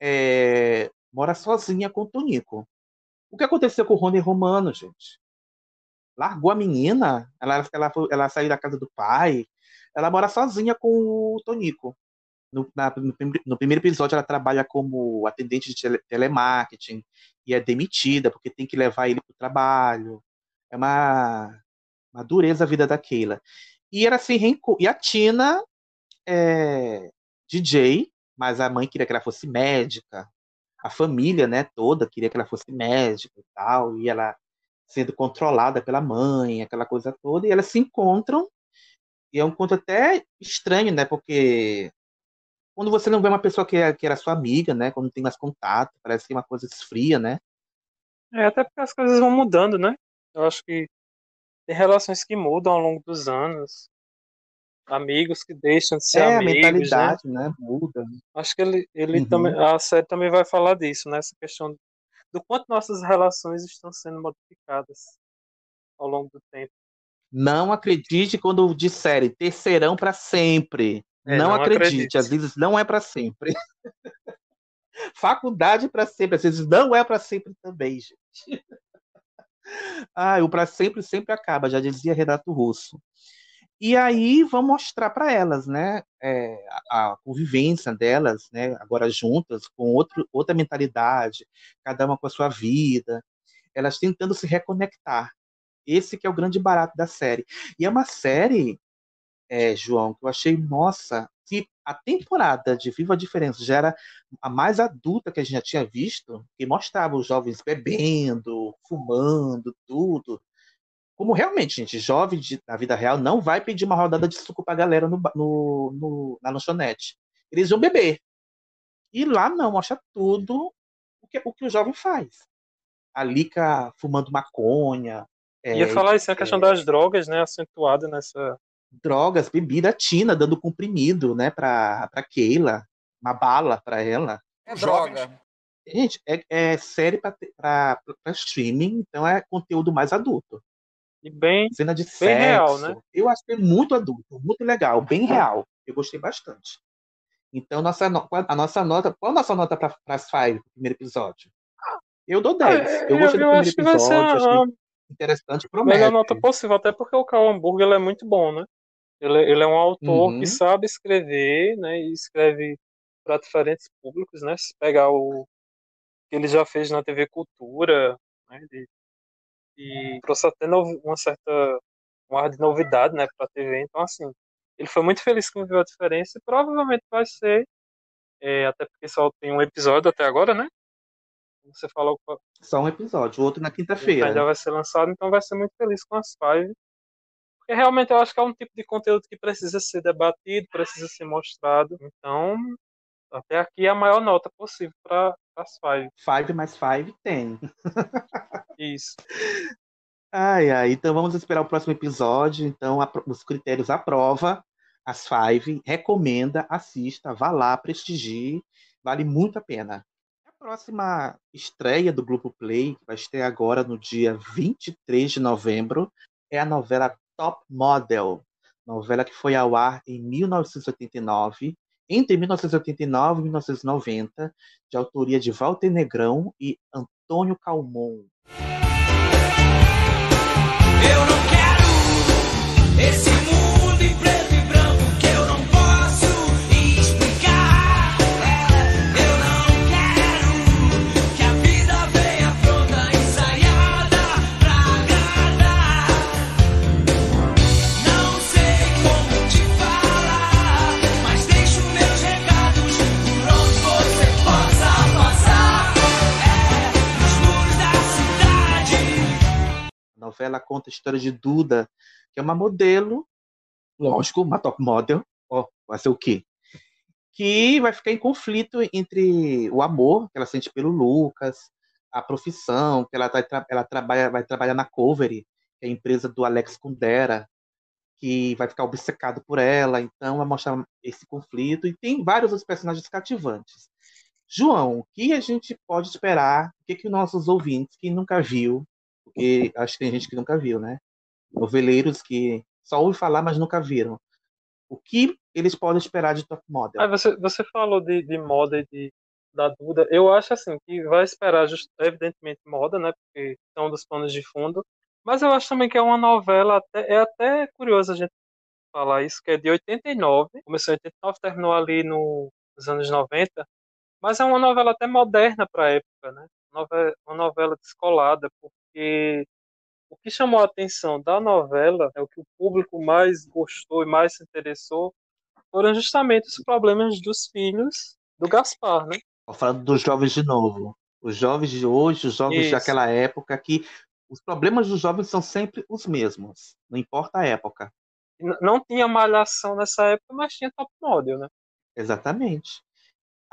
é, mora sozinha com o Tonico. O que aconteceu com o Rony Romano, gente? Largou a menina, ela, ela, ela saiu da casa do pai, ela mora sozinha com o Tonico. No, na- no prim- no primeiro episódio, ela trabalha como atendente de tele- telemarketing e é demitida porque tem que levar ele para o trabalho. É uma, uma dureza a vida da Keila. E se reenco- E a Tina é DJ, mas a mãe queria que ela fosse médica. A família, né, toda queria que ela fosse médica e tal. E ela sendo controlada pela mãe, aquela coisa toda. E elas se encontram. E é um encontro até estranho, né? Porque quando você não vê uma pessoa que, é- que era sua amiga, né? Quando não tem mais contato, parece que uma coisa esfria, né? É, até porque as coisas vão mudando, né? Eu acho que tem relações que mudam ao longo dos anos. Amigos que deixam de ser é, a amigos, né? mentalidade, né? Muda. Acho que ele, ele Uhum. também, a série também vai falar disso, né? Essa questão do quanto nossas relações estão sendo modificadas ao longo do tempo. Não acredite quando disserem terceirão para sempre. É, não, não acredite. acredite. Às vezes não é para sempre. Faculdade para sempre. Às vezes não é para sempre também, gente. ah, o para sempre sempre acaba, já dizia Renato Russo. E aí vão mostrar para elas, né, é, a, convivência delas, né, agora juntas, com outro, outra mentalidade, cada uma com a sua vida, elas tentando se reconectar. Esse que é o grande barato da série. E é uma série, é, João, que eu achei, nossa, se a temporada de Viva a Diferença já era a mais adulta que a gente já tinha visto, que mostrava os jovens bebendo, fumando, tudo. Como realmente, gente, jovem de- na vida real não vai pedir uma rodada de suco pra galera no, no, no- na lanchonete. Eles vão beber. E lá não, mostra tudo o que o, que o jovem faz. A Lica fumando maconha. é, Ia falar isso, a questão é, das drogas, né? Acentuada nessa. drogas, bebida, Tina dando comprimido, né, pra, pra Keila, uma bala pra ela. É droga. Gente, é, é série pra, te- pra, pra streaming, então é conteúdo mais adulto. E bem, Cena de bem sexo. real, né? Eu achei muito adulto, muito legal, bem real. Eu gostei bastante. Então, nossa, a nossa nota. Qual a nossa nota para as Five, pro primeiro episódio? Eu dou 10. É, eu gostei do eu primeiro acho que vai ser episódio, a- achei interessante, a promete. melhor nota possível, até porque o Cal Hamburger ele é muito bom, né? Ele, ele é um autor Uhum. que sabe escrever, né? E escreve para diferentes públicos, né? Se pegar o que ele já fez na TV Cultura, né? Ele, e trouxe até uma certa um ar de novidade, né? Para TV. Então, assim, ele foi muito feliz com Viu a Diferença e provavelmente vai ser, é, até porque só tem um episódio até agora, né? Você falou que Só um episódio, o outro na ainda quinta-feira. vai ser lançado, então vai ser muito feliz com as Five. Porque realmente eu acho que é um tipo de conteúdo que precisa ser debatido, precisa ser mostrado. Então, até aqui é a maior nota possível para as Five. Five mais Five tem. Isso. Ai, ai. Então vamos esperar o próximo episódio. Então, a- os critérios aprova, as Five, recomenda, assista, vá lá, prestigie. Vale muito a pena. A próxima estreia do Grupo Play, que vai estrear agora no dia 23 de novembro, é a novela Top Model. Novela que foi ao ar em 1989, entre 1989 e 1990, de autoria de Walter Negrão e Antônio Calmon. Eu não quero esse mundo novela conta a história de Duda, que é uma modelo, lógico, uma top model, ó, vai ser o quê? Que vai ficar em conflito entre o amor que ela sente pelo Lucas, a profissão, que ela, tá, ela trabalha, vai trabalhar na Covery, que é a empresa do Alex Kundera, que vai ficar obcecado por ela, então vai mostrar esse conflito, e tem vários outros personagens cativantes. João, o que a gente pode esperar? O que, que os nossos ouvintes que nunca viu, porque acho que tem gente que nunca viu, né? Noveleiros que só ouvem falar, mas nunca viram. O que eles podem esperar de Top Model? Ah, você, você falou de, de moda e de, da Duda. Eu acho assim que vai esperar, just, evidentemente, moda, né? Porque são dos planos de fundo. Mas eu acho também que é uma novela, até, é até curioso a gente falar isso, que é de 89, começou em 89, terminou ali no, nos anos 90, mas é uma novela até moderna para a época, né? Uma novela descolada, porque o que chamou a atenção da novela, é o que o público mais gostou e mais se interessou, foram justamente os problemas dos filhos do Gaspar, né? Falando dos jovens de novo. Os jovens de hoje, os jovens Isso. daquela época, que os problemas dos jovens são sempre os mesmos, não importa a época. Não tinha malhação nessa época, mas tinha top model, né? Exatamente.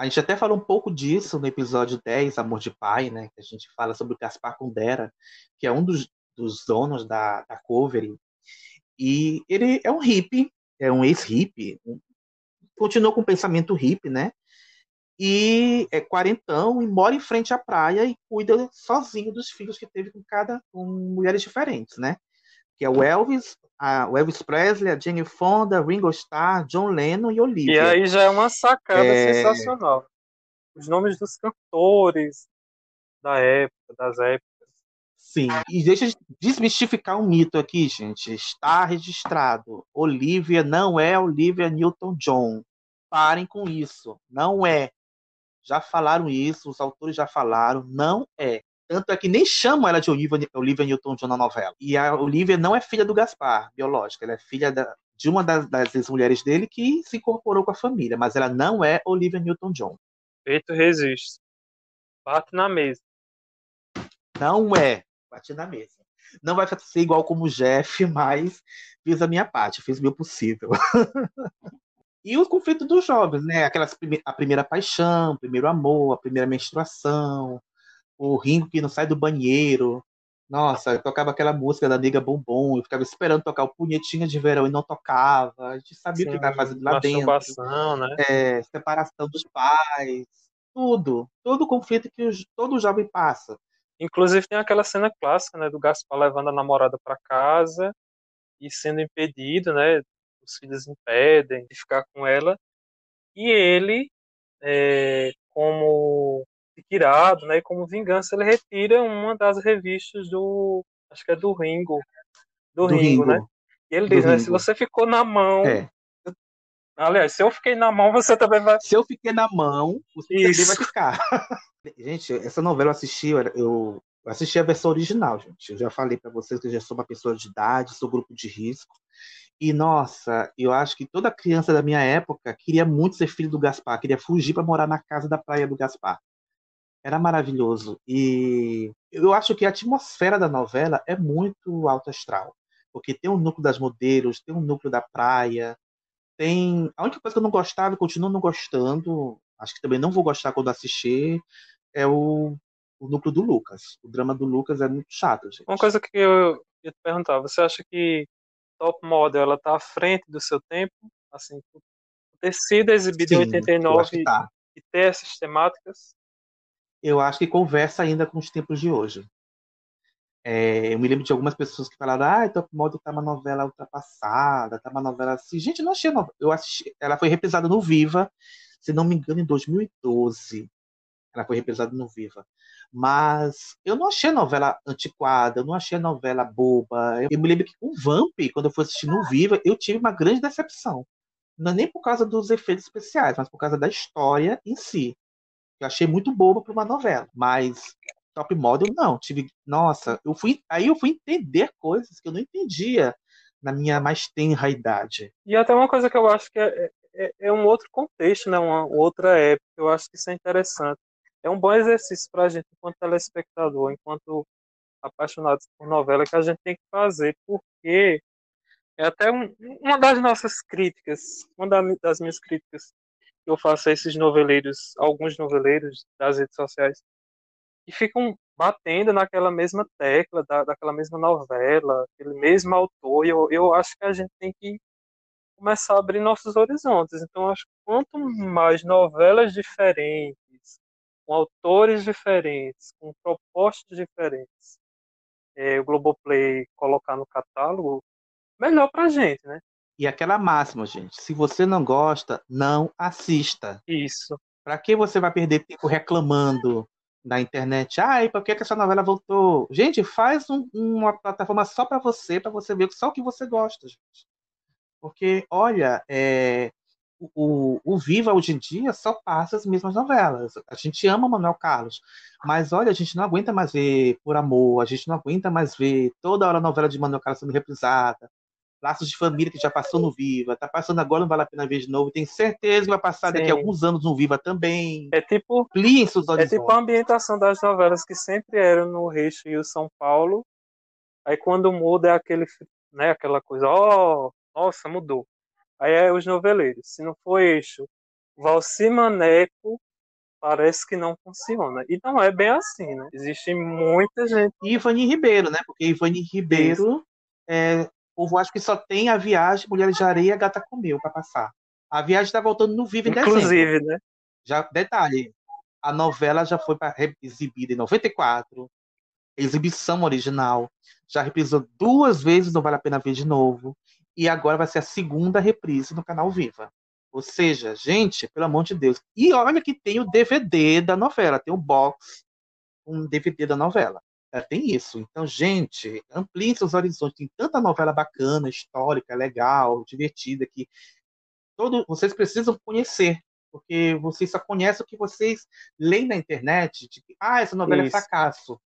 A gente até falou um pouco disso no episódio 10, Amor de Pai, né? Que a gente fala sobre o Gaspar Kundera, que é um dos, dos donos da, da Covery. E ele é um hippie, é um ex-hippie, um- continuou com o pensamento hippie, né? E é quarentão e mora em frente à praia e cuida sozinho dos filhos que teve com cada com mulheres diferentes, né? Que é o Elvis, a, Elvis Presley, a Jane Fonda, Ringo Starr, John Lennon e Olivia. E aí já é uma sacada É. sensacional. Os nomes dos cantores da época, das épocas. Sim, e deixa eu desmistificar um mito aqui, gente. Está registrado. Olivia não é Olivia Newton-John. Parem com isso. Não é. Já falaram isso, os autores já falaram. Não é. Tanto é que nem chamam ela de Olivia, Olivia Newton-John na novela. E a Olivia não é filha do Gaspar, biológica. Ela é filha da- de uma das, das ex-mulheres dele que se incorporou com a família. Mas ela não é Olivia Newton-John. Feito resiste. Bate na mesa. Não é. Bati na mesa. Não vai ser igual como o Jeff, mas fiz a minha parte, fiz o meu possível. e o conflito dos jovens, né? Aquelas prime- a primeira paixão, o primeiro amor, a primeira menstruação, o Ringo que não sai do banheiro. Nossa, eu tocava aquela música da Nega Bombom, eu ficava esperando tocar o Punhetinha de Verão e não tocava. A gente sabia o que Sim, estava fazendo lá dentro. né? É, separação dos pais, tudo. Todo o conflito que os- todo jovem passa. Inclusive tem aquela cena clássica, né, do Gaspar levando a namorada para casa e sendo impedido, né, os filhos impedem de ficar com ela e ele, é, como tirado, né, e como vingança ele retira uma das revistas do, acho que é do Ringo, do, Do Ringo, Ringo. né? E ele Do diz, né, se você ficou na mão, É. aliás, se eu fiquei na mão, você também vai. Se eu fiquei na mão, você também Isso. vai ficar. gente, essa novela eu assisti, eu, assisti a versão original, gente. Eu já falei pra vocês que eu já sou uma pessoa de idade, sou grupo de risco. E, nossa, eu acho que toda criança da minha época queria muito ser filho do Gaspar, queria fugir pra morar na casa da praia do Gaspar. Era maravilhoso. E eu acho que a atmosfera da novela é muito alto astral. Porque tem o núcleo das modelos, tem o núcleo da praia, tem. A única coisa que eu não gostava e continuo não gostando, acho que também não vou gostar quando assistir, é o, o núcleo do Lucas. O drama do Lucas é muito chato, gente. Uma coisa que eu ia te perguntar, você acha que Top Model ela tá à frente do seu tempo, assim, ter sido exibido em Sim, 89 acho que tá. e ter essas temáticas? Eu acho que conversa ainda com os tempos de hoje. É, eu me lembro de algumas pessoas que falaram, ah, Top Model tá uma novela ultrapassada, tá uma novela assim. Gente, não achei novela. Eu assisti, ela foi reprisada no Viva, se não me engano, em 2012. Ela foi reprisada no Viva. Mas eu não achei a novela antiquada, eu não achei a novela boba. Eu me lembro que com Vamp, quando eu fui assistir no Viva, eu tive uma grande decepção. Não é nem por causa dos efeitos especiais, mas por causa da história em si. Eu achei muito boba para uma novela. Mas Top Model, não. Tive. Nossa, eu fui. Aí eu fui entender coisas que eu não entendia na minha mais tenra idade. E até uma coisa que eu acho que é, é, é um outro contexto, né? uma outra época. Eu acho que isso é interessante. É um bom exercício para a gente, enquanto telespectador, enquanto apaixonados por novela que a gente tem que fazer, porque é até um- uma das nossas críticas, uma da- das minhas críticas eu faço a esses noveleiros, alguns noveleiros das redes sociais, que ficam batendo naquela mesma tecla, da, daquela mesma novela, aquele mesmo autor, e eu, eu acho que a gente tem que começar a abrir nossos horizontes. Então, acho que quanto mais novelas diferentes, com autores diferentes, com propostas diferentes, é, o Globoplay colocar no catálogo, melhor pra gente, né? E aquela máxima, gente. Se você não gosta, não assista. Isso. Pra que você vai perder tempo reclamando na internet? Ai, por que, que essa novela voltou? Gente, faz um- uma plataforma só pra você, pra você ver só o que você gosta, gente. Porque, olha, é, o, o Viva hoje em dia só passa as mesmas novelas. A gente ama Manuel Carlos, mas olha, a gente não aguenta mais ver Por Amor, a gente não aguenta mais ver toda hora a novela de Manuel Carlos sendo reprisada. Laços de Família, que já passou no Viva, tá passando agora, não vale a pena ver de novo. Tenho certeza que vai passar daqui a Sim. alguns anos no Viva também. É tipo, seus é tipo a ambientação das novelas que sempre eram no Rio e o São Paulo. Aí quando muda é aquele, né, aquela coisa, ó, nossa, mudou. Aí é os noveleiros. Se não for eixo, Valci Maneco parece que não funciona. E não é bem assim, né? Existe muita gente. E Ivani Ribeiro, né? Porque Ivani Ribeiro, é, povo acha que só tem a viagem Mulheres de Areia Gata Comeu pra passar. A viagem tá voltando no Viva em dezembro. Inclusive, né? Já, detalhe, a novela já foi exibida em 94, exibição original, já reprisou duas vezes, não vale a pena ver de novo, e agora vai ser a segunda reprise no canal Viva. Ou seja, gente, pelo amor de Deus. E olha que tem o DVD da novela, tem o box, um DVD da novela. É, tem isso. Então, gente, ampliem seus horizontes. Tem tanta novela bacana, histórica, legal, divertida, que todo, vocês precisam conhecer. Porque vocês só conhecem o que vocês leem na internet, de que, ah, essa novela Isso. é fracasso.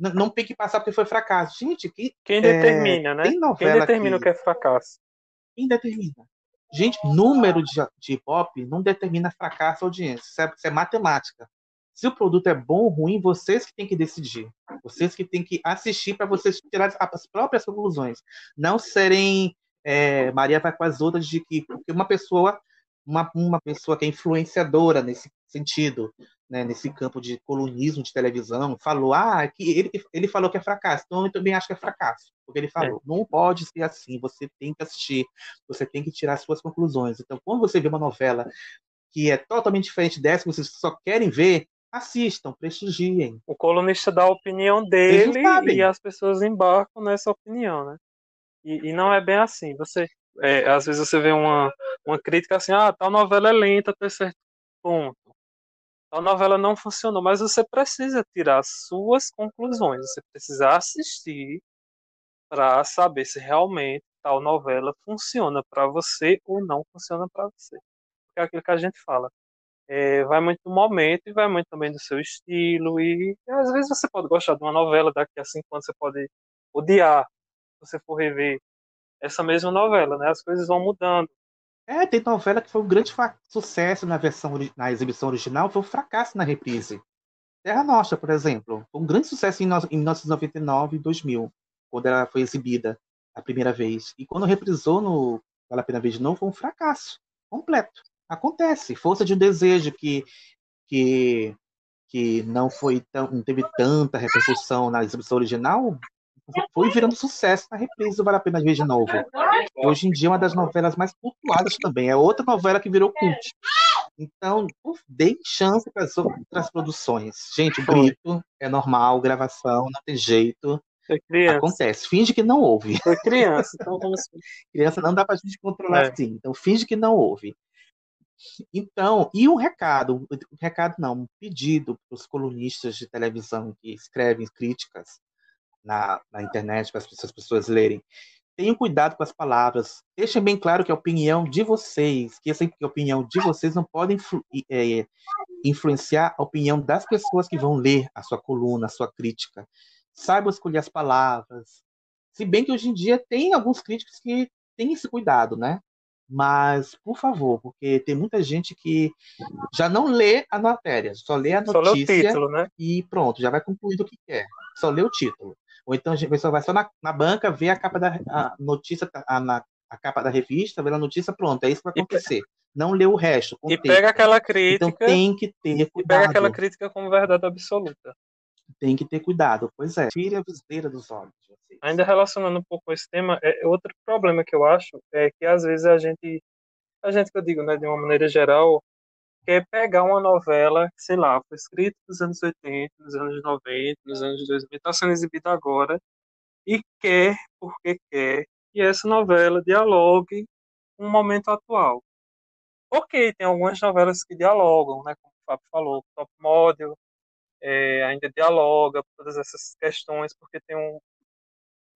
N- não tem que passar porque foi fracasso. Gente, que, Quem é, determina, né? Quem determina o que é fracasso? quem determina? Gente, número de, de pop não determina fracasso ou audiência. Isso é, isso é matemática. Se o produto é bom ou ruim, vocês que têm que decidir. Vocês que têm que assistir para vocês tirar as próprias conclusões. Não serem é, Maria vai com as outras de que porque uma pessoa, uma, uma pessoa que é influenciadora nesse sentido, né, nesse campo de colunismo de televisão, falou, ah, que ele, ele falou que é fracasso, então eu também acho que é fracasso, porque ele falou, não pode ser assim, você tem que assistir, você tem que tirar suas conclusões. Então, quando você vê uma novela que é totalmente diferente dessa, que vocês só querem ver, assistam, prestigiem. O colunista dá a opinião dele e as pessoas embarcam nessa opinião, né? E, e não é bem assim. Você, é, às vezes você vê uma, uma crítica assim, ah, tal novela é lenta até certo ponto. Tal novela não funcionou, mas você precisa tirar suas conclusões. Você precisa assistir para saber se realmente tal novela funciona para você ou não funciona para você. Porque é aquilo que a gente fala. É, vai muito do momento e vai muito também do seu estilo. E, às vezes você pode gostar de uma novela, daqui a cinco anos você pode odiar, se você for rever essa mesma novela, né? As coisas vão mudando. É, tem novela que foi um grande sucesso na versão na exibição original, foi um fracasso na reprise. Terra Nostra, por exemplo, foi um grande sucesso em, no- em 1999 e 2000, quando ela foi exibida a primeira vez. E quando reprisou no Vale a Pena Ver de Novo, foi um fracasso completo. Acontece. Força de um Desejo, que, que, que não, foi tão, não teve tanta repercussão na exibição original, foi virando sucesso na reprise do Vale a Pena Ver de Novo. Hoje em dia é uma das novelas mais cultuadas também. É outra novela que virou cult. Então, deem chance para as outras produções. Gente, grito é normal, gravação, não tem jeito. Acontece. Finge que não ouve. Foi criança, então vamos. Criança não dá pra gente controlar É. assim. Então, finge que não ouve. Então, e um recado, um recado não, um pedido para os colunistas de televisão que escrevem críticas na, na internet para as pessoas, as pessoas lerem. Tenham cuidado com as palavras. Deixem bem claro que a opinião de vocês, que essa opinião de vocês não pode influ- é, influenciar a opinião das pessoas que vão ler a sua coluna, a sua crítica. Saibam escolher as palavras. Se bem que hoje em dia tem alguns críticos que têm esse cuidado, né? Mas, por favor, porque tem muita gente que já não lê a matéria, só lê a Só lê o notícia título, né? e pronto, já vai concluir o que quer. Só lê o título. Ou então a pessoa vai só na, na banca, vê a capa da a notícia, a, na- a capa da revista, vê a notícia, pronto, é isso que vai acontecer. Não lê o resto. E pega aquela crítica. Então tem que ter E cuidado. pega aquela crítica como verdade absoluta. Tem que ter cuidado. Pois é. Tire a viseira dos olhos. vocês. Ainda relacionando um pouco esse tema, é outro problema que eu acho é que às vezes a gente, a gente que eu digo, né, de uma maneira geral, quer pegar uma novela sei lá, foi escrita nos anos 80, nos anos 90, nos anos 2000, está sendo exibida agora, e quer, porque quer, que essa novela dialogue com o momento atual. Ok, tem algumas novelas que dialogam, né, como o Fábio falou, Top Model, é, ainda dialoga todas essas questões, porque tem um,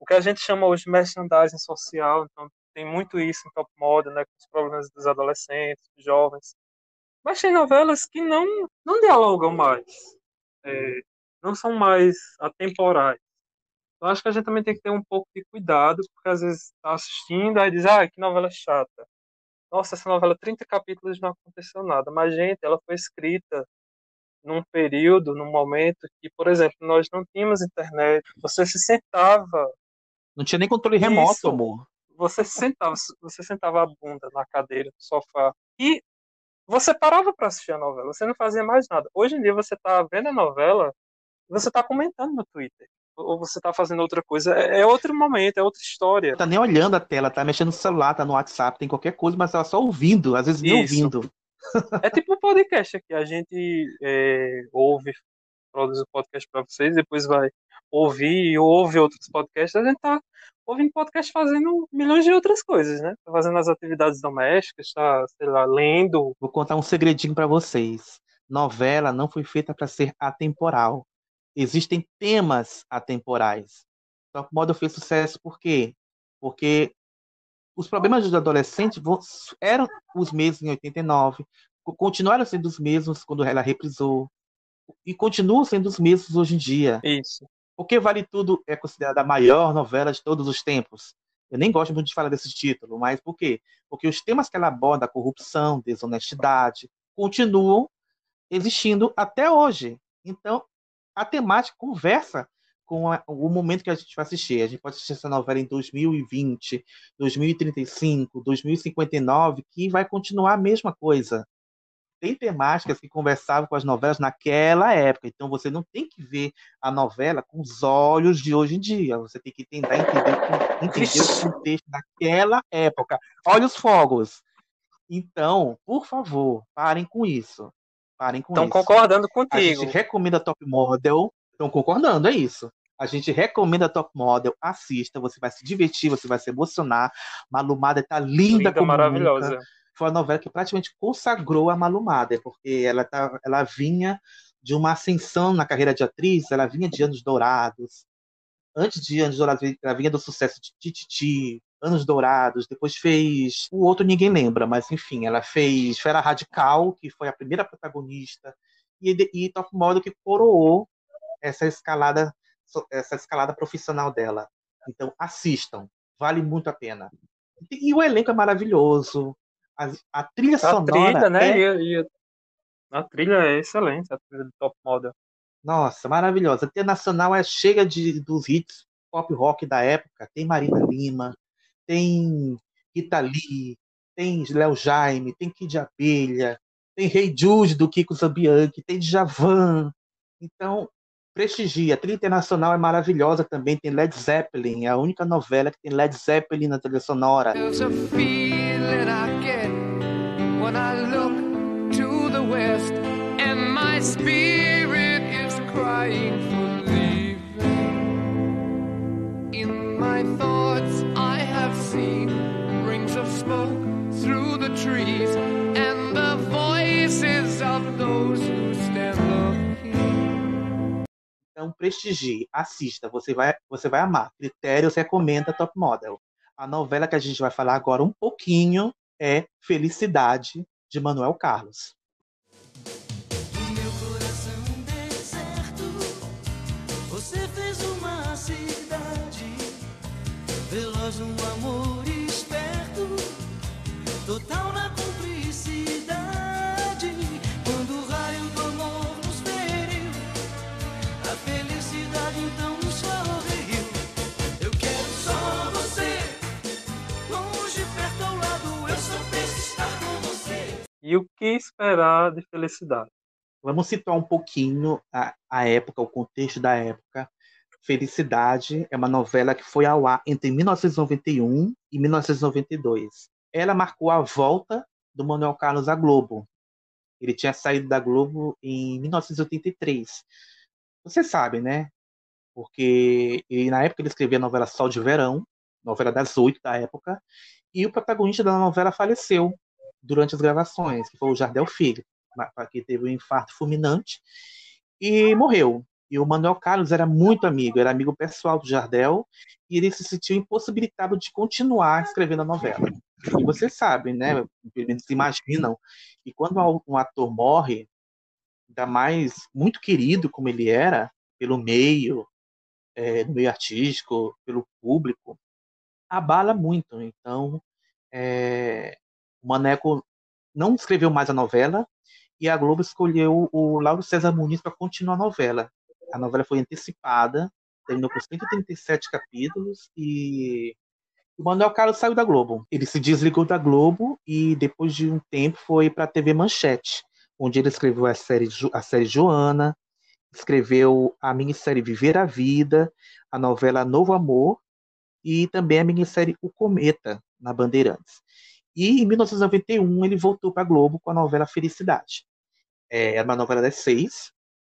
o que a gente chama hoje de merchandising social, então tem muito isso em Top Model, né, com os problemas dos adolescentes, dos jovens. Mas tem novelas que não, não dialogam mais, é, não são mais atemporais. Eu acho que a gente também tem que ter um pouco de cuidado, porque às vezes está assistindo e diz, ah, que novela chata. Nossa, essa novela, 30 capítulos não aconteceu nada. Mas, gente, ela foi escrita num período, num momento que, por exemplo, nós não tínhamos internet. Você se sentava, Não tinha nem controle remoto, Isso. amor. você se sentava, você sentava a bunda na cadeira, no sofá, e você parava para assistir a novela. Você não fazia mais nada. Hoje em dia você tá vendo a novela, você tá comentando no Twitter. Ou você tá fazendo outra coisa. É é outro momento, é outra história. Tá nem olhando a tela, tá mexendo no celular, tá no WhatsApp, tem qualquer coisa, mas ela só ouvindo, às vezes nem Isso. ouvindo. É tipo um podcast aqui. A gente é, ouve, produz o podcast para vocês, depois vai ouvir e ouve outros podcasts. A gente tá ouvindo podcast fazendo milhões de outras coisas, né? Tá fazendo as atividades domésticas, tá, sei lá, lendo. Vou contar um segredinho pra vocês. Novela não foi feita para ser atemporal. Existem temas atemporais. Top Model fez sucesso por quê? Porque os problemas dos adolescentes vo- eram os mesmos em 89, co- continuaram sendo os mesmos quando ela reprisou, e continuam sendo os mesmos hoje em dia. Isso. Porque Vale Tudo é considerada a maior novela de todos os tempos. Eu nem gosto muito de falar desse título, mas por quê? Porque os temas que ela aborda, corrupção, desonestidade, continuam existindo até hoje. Então, a temática conversa com a- o momento que a gente vai assistir. A gente pode assistir essa novela em 2020, 2035, 2059, que vai continuar a mesma coisa. Tem temáticas que conversavam com as novelas naquela época, então você não tem que ver a novela com os olhos de hoje em dia. Você tem que tentar entender, entender o contexto daquela época. Olha os fogos. Então, por favor, parem com isso. Parem com Estão isso. concordando A contigo. gente recomenda Top Model. Estão concordando, é isso. A gente recomenda Top Model, assista, você vai se divertir, você vai se emocionar. Malumada tá linda, Linda, como maravilhosa. nunca. Foi uma novela que praticamente consagrou a Malumada, porque ela, tá, ela vinha de uma ascensão na carreira de atriz, ela vinha de Anos Dourados. Antes de Anos Dourados, ela vinha do sucesso de Tititi, Anos Dourados, depois fez. O outro ninguém lembra, mas enfim, ela fez Fera Radical, que foi a primeira protagonista, e, e Top Model que coroou essa escalada, essa escalada profissional dela. Então, assistam, vale muito a pena. E o elenco é maravilhoso. A, a trilha A sonora trilha, né? é E, e- a trilha é excelente, a trilha do Top Model. Nossa, maravilhosa. A Internacional é cheia de, dos hits pop rock da época. Tem Marina Lima, tem Rita Lee, tem Léo Jaime, tem Kid Abelha, tem Rei Jude do Kiko Zambianchi, tem Djavan. Então, prestigia. A trilha internacional é maravilhosa também. Tem Led Zeppelin, é a única novela que tem Led Zeppelin na trilha sonora. Smoke through the Então, prestigie, assista, você vai, você vai amar. Critérios recomenda Top Model. A novela que a gente vai falar agora um pouquinho é Felicidade, de Manuel Carlos. Veloz um amor esperto, total E o que esperar de felicidade? Vamos situar um pouquinho a, a época, o contexto da época. Felicidade é uma novela que foi ao ar entre 1991 e 1992. Ela marcou a volta do Manuel Carlos à Globo. Ele tinha saído da Globo em 1983. Você sabe, né? Porque ele, na época ele escrevia a novela Sol de Verão, novela das oito da época, e o protagonista da novela faleceu durante as gravações, que foi o Jardel Filho, que teve um infarto fulminante e morreu. E o Manuel Carlos era muito amigo, era amigo pessoal do Jardel, e ele se sentiu impossibilitado de continuar escrevendo a novela. E vocês sabem, né? Pelo menos imaginam, que quando um ator morre, ainda mais muito querido como ele era, pelo meio, é, no meio artístico, pelo público, abala muito. Então, é, o Maneco não escreveu mais a novela e a Globo escolheu o Lauro César Muniz para continuar a novela. A novela foi antecipada, terminou com 137 capítulos e o Manuel Carlos saiu da Globo. Ele se desligou da Globo e depois de um tempo foi para a TV Manchete, onde ele escreveu a série, a série Joana, escreveu a minissérie Viver a Vida, a novela Novo Amor e também a minissérie O Cometa, na Bandeirantes. E em 1991 ele voltou para a Globo com a novela Felicidade. É uma novela das seis,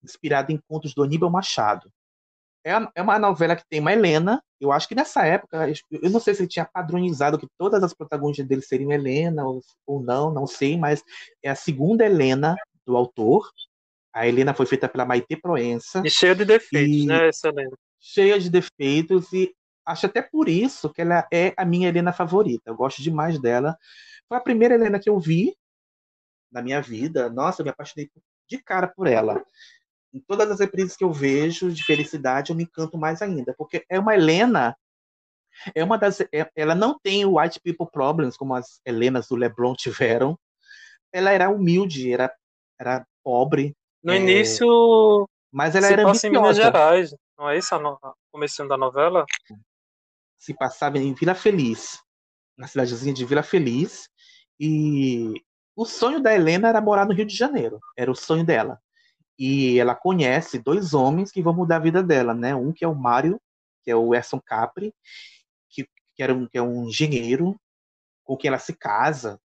inspirada em contos do Aníbal Machado. É, é uma novela que tem uma Helena. Eu acho que nessa época, eu não sei se ele tinha padronizado que todas as protagonistas dele seriam Helena ou, não, não sei, mas é a segunda Helena do autor. A Helena foi feita pela Maite Proença. E cheia de defeitos, né, essa Helena? Cheia de defeitos e acho até por isso que ela é a minha Helena favorita. Eu gosto demais dela. Foi a primeira Helena que eu vi na minha vida. Nossa, eu me apaixonei de cara por ela em todas as reprises que eu vejo de felicidade, eu me encanto mais ainda, porque é uma Helena, é uma das, é, ela não tem o white people problems como as Helenas do Leblon tiveram. Ela era humilde, era, era pobre. No é, início, mas ela se era passa em Minas Gerais, não é isso no, da novela? Se passava em Vila Feliz, na cidadezinha de Vila Feliz, e o sonho da Helena era morar no Rio de Janeiro, era o sonho dela e ela conhece dois homens que vão mudar a vida dela, né? Um que é o Mário, que é o Erson Capri, que, que, era um, que é um engenheiro com quem ela se casa,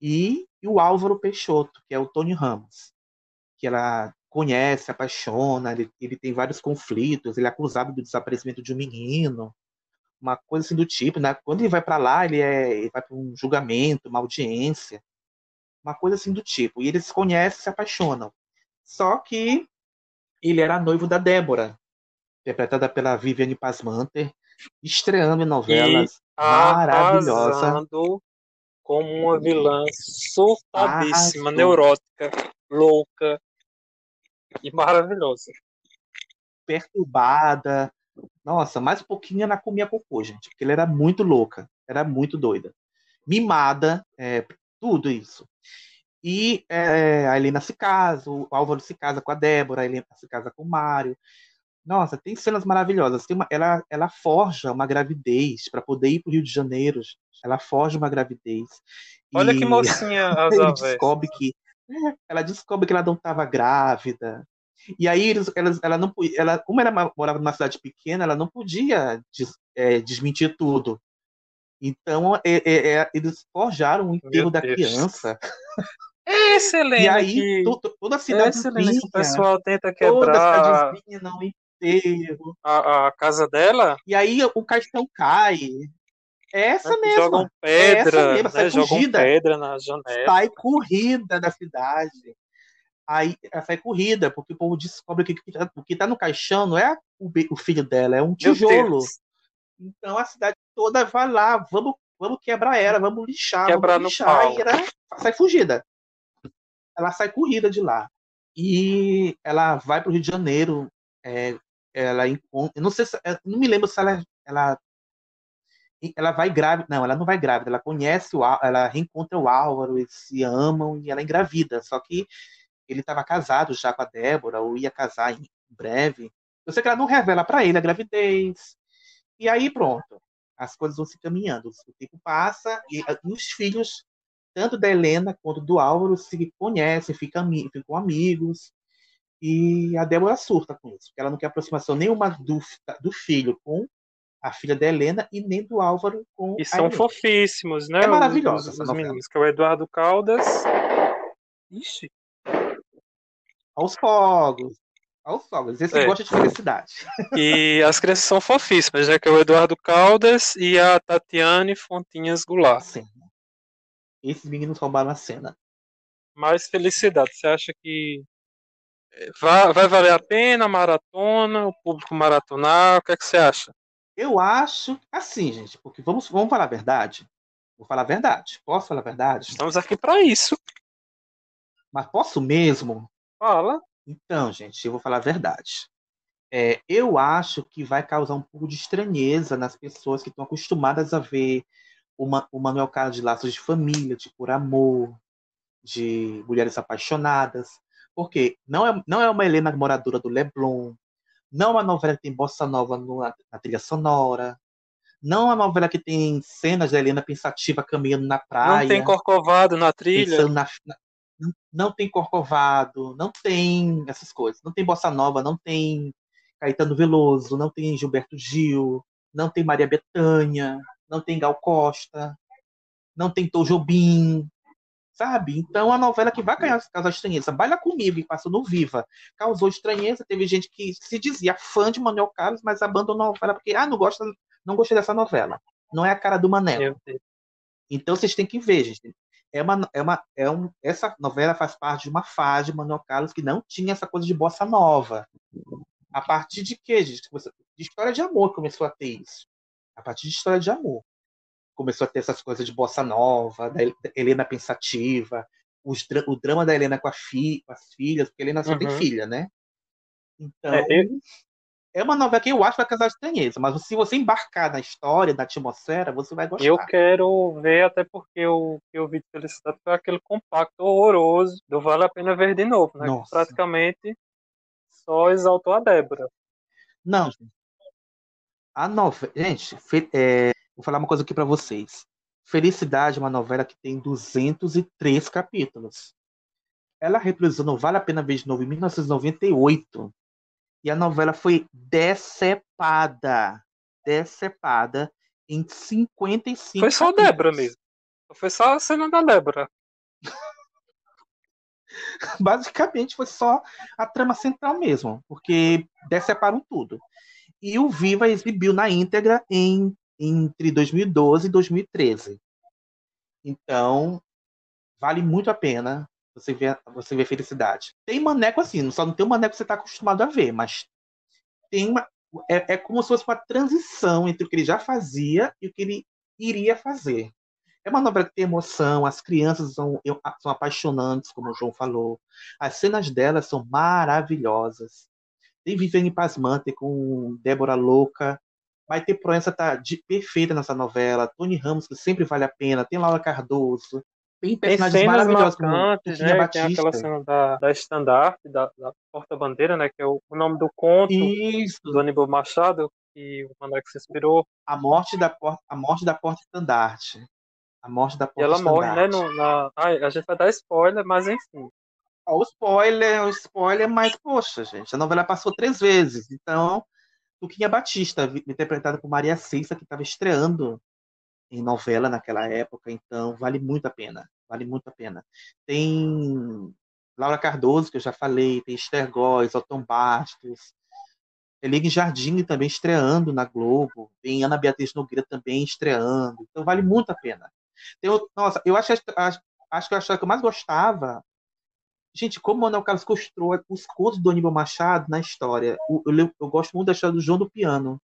e, e o Álvaro Peixoto, que é o Tony Ramos, que ela conhece, apaixona, ele, ele tem vários conflitos, ele é acusado do desaparecimento de um menino, uma coisa assim do tipo, né? Quando ele vai para lá, ele, é, ele vai para um julgamento, uma audiência, uma coisa assim do tipo. E eles se conhecem, se apaixonam. Só que ele era noivo da Débora, interpretada pela Viviane Pasmanter, estreando em novelas e maravilhosa. como uma vilã surtadíssima, neurótica, louca e maravilhosa. Perturbada. Nossa, mais um pouquinho ela comia cocô, gente, porque ela era muito louca, era muito doida. Mimada, é, tudo isso. E é, a Helena se casa, o Álvaro se casa com a Débora, a Helena se casa com o Mário. Nossa, tem cenas maravilhosas. Tem uma, ela, ela forja uma gravidez para poder ir para o Rio de Janeiro. Ela forja uma gravidez. Olha e que mocinha a ela descobre que ela descobre que ela não estava grávida. E aí eles, elas, ela não ela, como ela morava numa cidade pequena, ela não podia des, é, desmentir tudo. Então é, é, é eles forjaram o enterro da criança. É excelente. E aí, toda a cidade. É excelente. O pessoal tenta quebrar. Toda a não enterro. A, a casa dela. E aí o caixão cai. É essa mesmo. Jogam pedra, é mesma, né? jogam corrida. pedra na janela. Sai corrida da cidade. Aí sai corrida, porque o povo descobre que o que está no caixão não é o, o filho dela, é um tijolo. Então a cidade toda vai lá, vamos, vamos quebrar ela, vamos lixar, Quebrar vamos lixar, e ela sai fugida ela sai corrida de lá. E ela vai para o Rio de Janeiro. É, ela encontra. Não sei se, não me lembro se ela, ela ela vai grávida, não, ela não vai grávida, ela conhece o ela reencontra o Álvaro, eles se amam e ela engravida, só que ele estava casado já com a Débora, ou ia casar em breve. Eu sei que ela não revela para ele a gravidez. E aí pronto, as coisas vão se caminhando, o tempo passa e, e os filhos tanto da Helena quanto do Álvaro se conhecem, ficam, ficam amigos. E a Débora surta com isso, porque ela não quer aproximação nenhuma do, do filho com a filha da Helena e nem do Álvaro com E são fofíssimos, né? É os- maravilhosa Os, essa os meninos, que é o Eduardo Caldas. Ixi, Aos fogos. Aos fogos. Esse É. gosta de felicidade. E as crianças são fofíssimas, né? Que é o Eduardo Caldas e a Tatiane Fontinhas Goulart. Sim. Esses meninos roubaram a cena. Mais felicidade. Você acha que eh, vai, vai valer a pena a maratona, o público maratonar? O que é que você acha? Eu acho assim, gente, porque vamos, vamos falar a verdade. Vou falar a verdade. Posso falar a verdade? Estamos aqui para isso. Mas posso mesmo? Fala. Então, gente, eu vou falar a verdade. É, eu acho que vai causar um pouco de estranheza nas pessoas que estão acostumadas a ver o, Ma- o Manuel Carlos de Laços de Família, de Por Amor, de Mulheres Apaixonadas. Porque não é, não é uma Helena moradora do Leblon, não é uma novela que tem bossa nova no- na trilha sonora, não é uma novela que tem cenas da Helena pensativa caminhando na praia Não tem corcovado na trilha. pensando na, na- não, não tem Corcovado, não tem essas coisas, não tem Bossa Nova, não tem Caetano Veloso, não tem Gilberto Gil, não tem Maria Bethânia, não tem Gal Costa, não tem Tom Jobim, sabe? Então a novela que vai causar estranheza, Baila Comigo, que passou no Viva, causou estranheza, teve gente que se dizia fã de Manuel Carlos, mas abandonou a novela porque, ah, não gosta, não gostei dessa novela, não é a cara do Manel. Então vocês têm que ver, gente. É uma, é uma, é um, essa novela faz parte de uma fase de Manuel Carlos que não tinha essa coisa de bossa nova. A partir de quê, gente? De história de amor começou a ter isso. A partir de história de amor. Começou a ter essas coisas de bossa nova, da Hel- da Helena pensativa, os o drama da Helena com, fi, com as filhas, porque a Helena só tem Uhum. filha, né? Então, É, eu- é uma novela que eu acho que vai causar estranheza, mas se você embarcar na história, na atmosfera, você vai gostar. Eu quero ver, até porque o que eu vi de Felicidade foi aquele compacto horroroso do Vale a Pena Ver de Novo, né? Que Nossa. praticamente só exaltou a Débora. Não, gente. A novela. Gente, é, vou falar uma coisa aqui pra vocês. Felicidade é uma novela que tem 203 capítulos. Ela reprisou no Vale a Pena Ver de Novo em 1998. E a novela foi decepada. Decepada em 55 Foi só a. Débora mesmo. Foi só a cena da Débora. Basicamente foi só a trama central mesmo, porque deceparam tudo. E o Viva exibiu na íntegra em, entre 2012 e 2013. Então, vale muito a pena você ver, você ver felicidade. Tem maneco assim, só não tem o maneco que você está acostumado a ver, mas tem uma. É, é como se fosse uma transição entre o que ele já fazia e o que ele iria fazer. É uma novela que tem emoção, as crianças são, são apaixonantes, como o João falou. As cenas delas são maravilhosas. Tem Viviane Pasmante com Débora Louca. Vai ter Proença tá de- perfeita nessa novela. Tony Ramos, que sempre vale a pena. Tem Laura Cardoso. Tem Tem personagens cenas maravilhosos marcantes, né? Tem Batista. aquela cena da, da estandarte, da, da porta-bandeira, né? Que é o, o nome do conto Isso. do Aníbal Machado, que o Maneco se inspirou. A morte da porta, a morte da porta estandarte. A morte da E porta ela morre, né? No, na... Ai, a gente vai dar spoiler, mas enfim. O spoiler, o spoiler, mas, poxa, gente, a novela passou três vezes. Então, Tuquinha Batista, interpretada por Maria Cissa, que estava estreando em novela naquela época, então vale muito a pena. Vale muito a pena. Tem Laura Cardoso, que eu já falei, tem Esther Góes, Otton Bastos, Elige Jardim também estreando na Globo, tem Ana Beatriz Nogueira também estreando, então vale muito a pena. Tem nossa, eu acho, acho, acho que a história que eu mais gostava Gente, como o Manuel Carlos construiu os contos do Aníbal Machado na história. Eu, eu- eu gosto muito da história do João do Piano.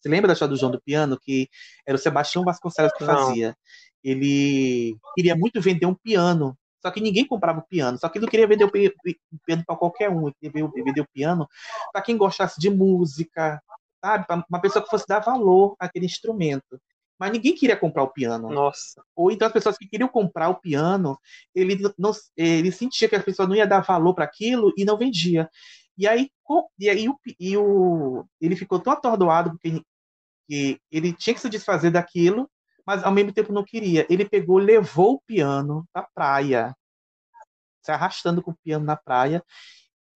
Você lembra da história do João do Piano? Que era o Sebastião Vasconcelos que Não. fazia. Ele queria muito vender um piano. Só que ninguém comprava o piano. Só que ele não queria vender o piano para qualquer um. Ele queria vender o piano para quem gostasse de música, sabe? Para uma pessoa que fosse dar valor àquele instrumento. Mas ninguém queria comprar o piano. Nossa. Ou então as pessoas que queriam comprar o piano, ele não ele sentia que a pessoa não ia dar valor para aquilo e não vendia. E aí, e aí o, e o, ele ficou tão atordoado porque que ele tinha que se desfazer daquilo mas ao mesmo tempo não queria. Ele pegou, levou o piano pra praia, se arrastando com o piano na praia,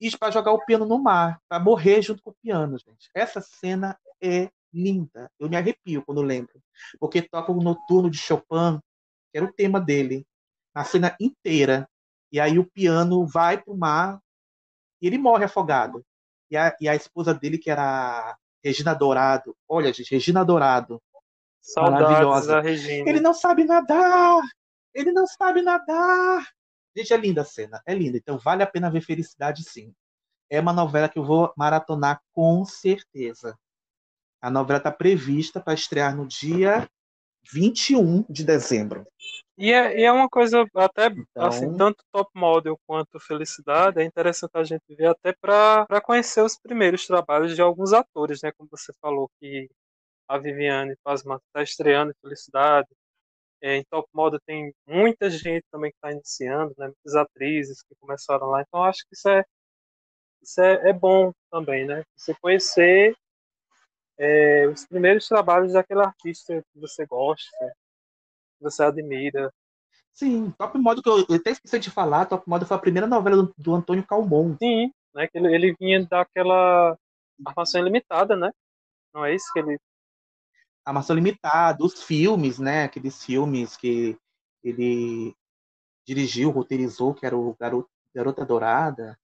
e para jogar o piano no mar, para morrer junto com o piano, gente. Essa cena é linda. Eu me arrepio quando lembro, porque toca o Noturno de Chopin, que era o tema dele, na cena inteira. E aí o piano vai pro mar e ele morre afogado. E a, e a esposa dele, que era a Regina Dourado, olha, gente, Regina Dourado, Saudades maravilhosa. Regina. Ele não sabe nadar! Ele não sabe nadar! Gente, é linda a cena, é linda. Então vale a pena ver Felicidade, sim. É uma novela que eu vou maratonar com certeza. A novela está prevista para estrear no dia 21 de dezembro. E é, e é uma coisa até Então- assim, tanto Top Model quanto Felicidade, é interessante a gente ver até para conhecer os primeiros trabalhos de alguns atores, né? Como você falou que a Viviane Pazman está estreando em Felicidade. É, em Top Model tem muita gente também que está iniciando, né? Muitas atrizes que começaram lá. Então acho que isso é isso é, é bom também, né? Você conhecer é, os primeiros trabalhos daquele artista que você gosta, você admira. Sim, Top Model, que eu, eu até esqueci de falar, Top Model foi a primeira novela do, do Antônio Calmon. Sim, né? Que ele, ele vinha daquela armação ilimitada, né? Não é isso que ele. Armação Limitada, os filmes, né? Aqueles filmes que ele dirigiu, roteirizou, que era o Garoto, Garota Dourada.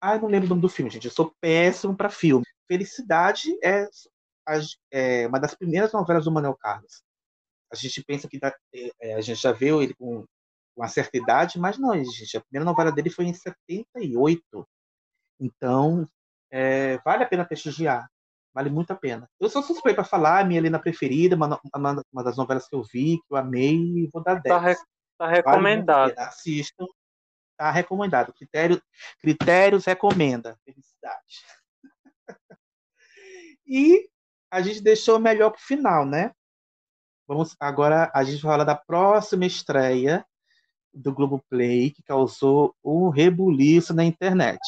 Ah, eu não lembro o nome do filme, gente. Eu sou péssimo para filme. Felicidade é, é uma das primeiras novelas do Manuel Carlos. A gente pensa que dá- é, é, a gente já viu ele com uma certa idade, mas não, gente. A primeira novela dele foi em 78. Então, é, vale a pena prestigiar. Vale muito a pena. Eu sou suspeito para falar, minha Helena preferida, uma, uma, uma das novelas que eu vi, que eu amei, e vou dar 10. Tá, re- tá Vale recomendado. pena. Assistam. Tá recomendado. Critério, critérios recomenda. Felicidade. e a gente deixou o melhor pro final, né? Vamos agora a gente vai falar da próxima estreia do Globoplay que causou um rebuliço na internet.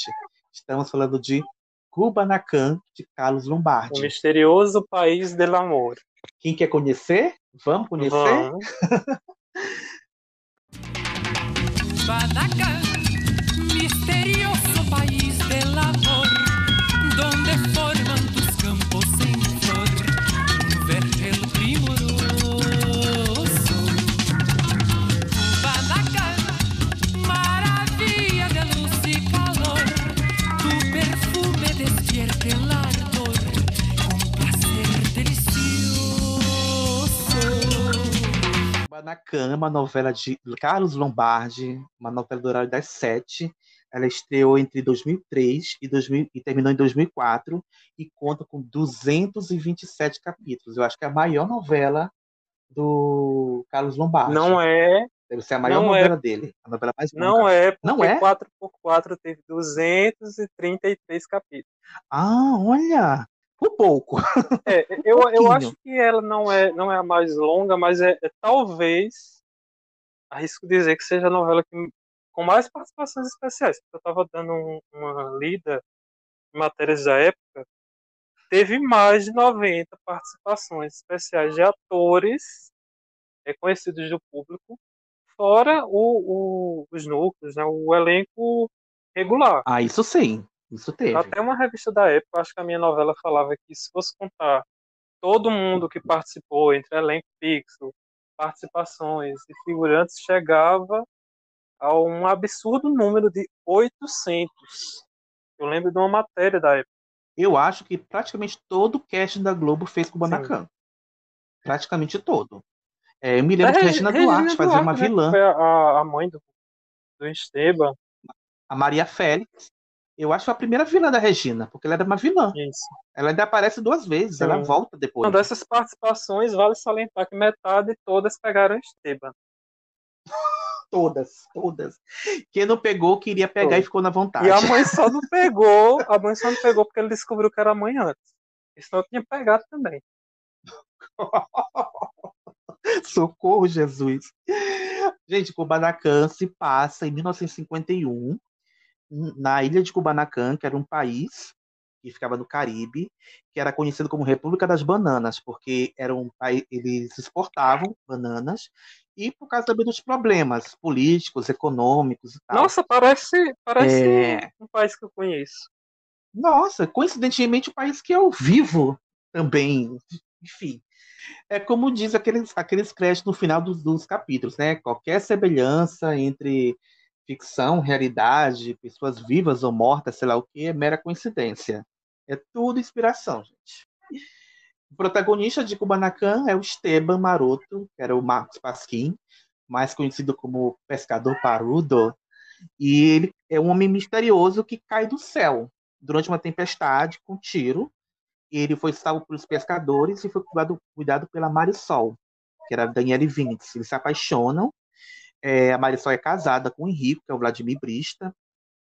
Estamos falando de Kubanacan de Carlos O Lombardi. misterioso país del amor. Quem quer conhecer? Vamos conhecer? Vamos. Kubanacan é uma novela de Carlos Lombardi, uma novela do horário das sete. Ela estreou entre 2003 e, 2000, e terminou em 2004 e conta com 227 capítulos. Eu acho que é a maior novela do Carlos Lombardi. Não é, Deve ser a maior não é. novela dele. A novela mais longa. não é, porque Não é? 4x4 teve 233 capítulos. Ah, olha! Por pouco. É, eu, eu pouquinho. acho que ela não é, não é a mais longa, mas é, é talvez, arrisco dizer que seja a novela que, com mais participações especiais. Eu estava dando um- uma lida em matérias da época, teve mais de 90 participações especiais de atores reconhecidos do público, fora o, o- os núcleos, né, o elenco regular. Ah, isso sim. Isso teve. Até uma revista da época, acho que a minha novela falava que se fosse contar todo mundo que participou, entre elenco fixo, participações e figurantes, chegava a um absurdo número de 800. Eu lembro de uma matéria da época. Eu acho que praticamente todo o casting da Globo fez Kubanacan. Praticamente todo. É, eu me lembro É, que Regina Regina Duarte fazia uma Duarte, né, vilã. Foi a, a mãe do, do Esteban. A Maria Félix. Eu acho a primeira vilã da Regina, porque ela era uma vilã. Isso. Ela ainda aparece duas vezes, Sim. ela volta depois. Uma dessas participações, vale salientar que metade todas pegaram Esteban. Todas, todas. Quem não pegou, queria pegar e ficou na vontade. E a mãe só não pegou, a mãe só não pegou porque ele descobriu que era a mãe antes. Senão tinha pegado também. Socorro, Jesus. Gente, Kubanacan se passa em 1951, na ilha de Kubanacan, que era um país que ficava no Caribe, que era conhecido como República das Bananas, porque era um país, eles exportavam bananas e por causa também dos problemas políticos, econômicos e tal. Nossa, parece, parece É. um país que eu conheço. Nossa, coincidentemente o país que eu vivo também, enfim. É como diz aqueles, aqueles créditos no final dos, dos capítulos, né? Qualquer semelhança entre ficção, realidade, pessoas vivas ou mortas, sei lá o que, é mera coincidência. É tudo inspiração, gente. O protagonista de Kubanacan é o Esteban Maroto, que era o Marcos Pasquim, mais conhecido como Pescador Parudo. E ele é um homem misterioso que cai do céu durante uma tempestade com tiro. Ele foi salvo pelos pescadores e foi cuidado, cuidado pela Marisol, que era Daniele Vintes. Eles se apaixonam. É, a Marisol é casada com o Henrico, que é o Vladimir Brista,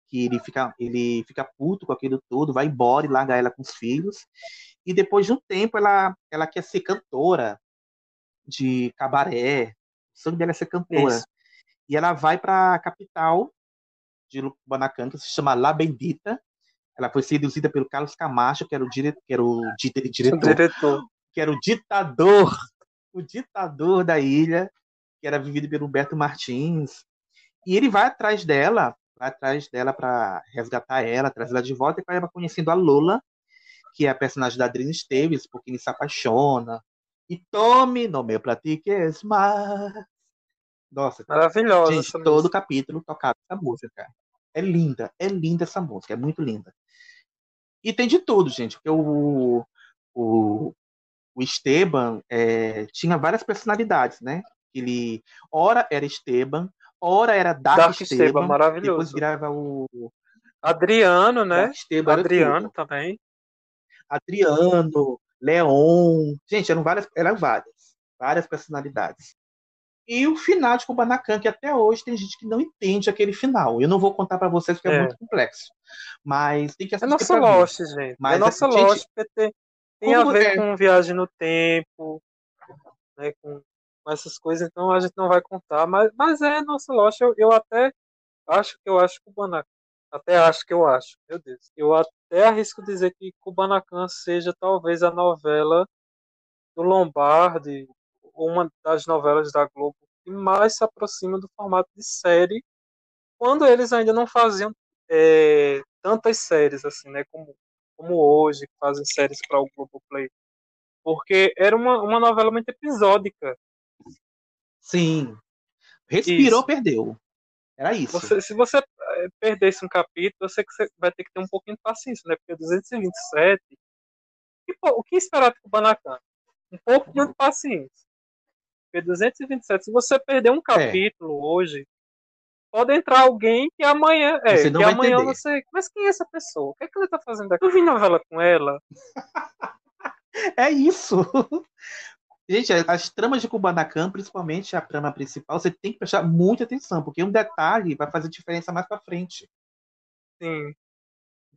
que ele fica, ele fica puto com aquilo tudo, vai embora e larga ela com os filhos. E depois de um tempo, ela, ela quer ser cantora de cabaré. O sonho dela é ser cantora. Isso. E ela vai para a capital de Kubanacan, que se chama La Bendita. Ela foi seduzida pelo Carlos Camacho, que era o, dire... que era o di- O diretor, diretor. que era o ditador, o ditador da ilha, que era vivido pelo Humberto Martins. E ele vai atrás dela, vai atrás dela para resgatar ela, trazer ela de volta, e acaba conhecendo a Lola, que é a personagem da Adriana Esteves, porque ele se apaixona. E tome, no meu platiques mais. Nossa, Maravilhosa gente, todo música. capítulo tocado essa música. É linda, é linda essa música, é muito linda. E tem de tudo, gente, porque o, o, o Esteban é, tinha várias personalidades, né? Ele, ora era Esteban, ora era Dark, Dark Esteban, Esteban, maravilhoso. depois virava o Adriano, né? Esteban, Adriano também. Adriano, Leon, gente, eram várias, eram várias, várias personalidades. E o final de Kubanacan, que até hoje tem gente que não entende aquele final. Eu não vou contar pra vocês porque é, É. muito complexo. Mas tem que É assistir nossa pra ver. Lost, gente. Mas, é nossa gente, Lost, porque tem, tem a ver é- com viagem no tempo, né, com, com essas coisas, então a gente não vai contar. Mas, mas é nossa Lost. Eu, eu até acho que eu acho Kubanacan. Até acho que eu acho, meu Deus. Eu até arrisco dizer que Kubanacan seja talvez a novela do Lombardi, uma das novelas da Globo que mais se aproxima do formato de série, quando eles ainda não faziam é, tantas séries assim, né, como, como hoje, que fazem séries para o Globoplay. Porque era uma, uma novela muito episódica. Sim. Respirou, Isso. perdeu. Era isso. Você, se você eh, perdesse um capítulo, eu sei que você vai ter que ter um pouquinho de paciência, né? Porque 227. E, pô, o que esperar do Kubanacan? Um pouco de paciência. Porque 227, se você perder É. um capítulo hoje, pode entrar alguém que amanhã. É, Você que amanhã entender. você. Mas quem é essa pessoa? O que é que ela tá fazendo aqui? Eu vi novela com ela. É isso. Gente, as tramas de Kubanacan, principalmente a trama principal, você tem que prestar muita atenção, porque um detalhe vai fazer diferença mais pra frente. Sim.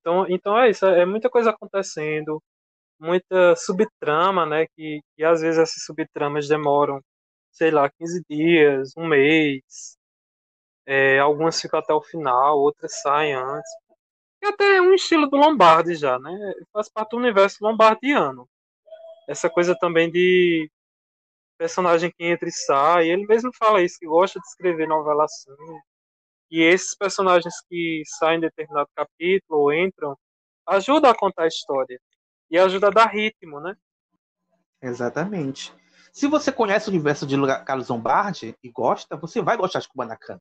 Então, então é isso, é muita coisa acontecendo, muita subtrama, né? Que, que às vezes essas subtramas demoram, sei lá, 15 dias, um mês. É, algumas ficam até o final, outras saem antes. E até é um estilo do Lombardi já, né? Faz parte do universo lombardiano. Essa coisa também de personagem que entra e sai. Ele mesmo fala isso, que gosta de escrever novela assim. E esses personagens que saem em determinado capítulo ou entram, ajudam a contar a história. E ajuda a dar ritmo, né? Exatamente. Se você conhece o universo de Carlos Lombardi e gosta, você vai gostar de Kubanacan.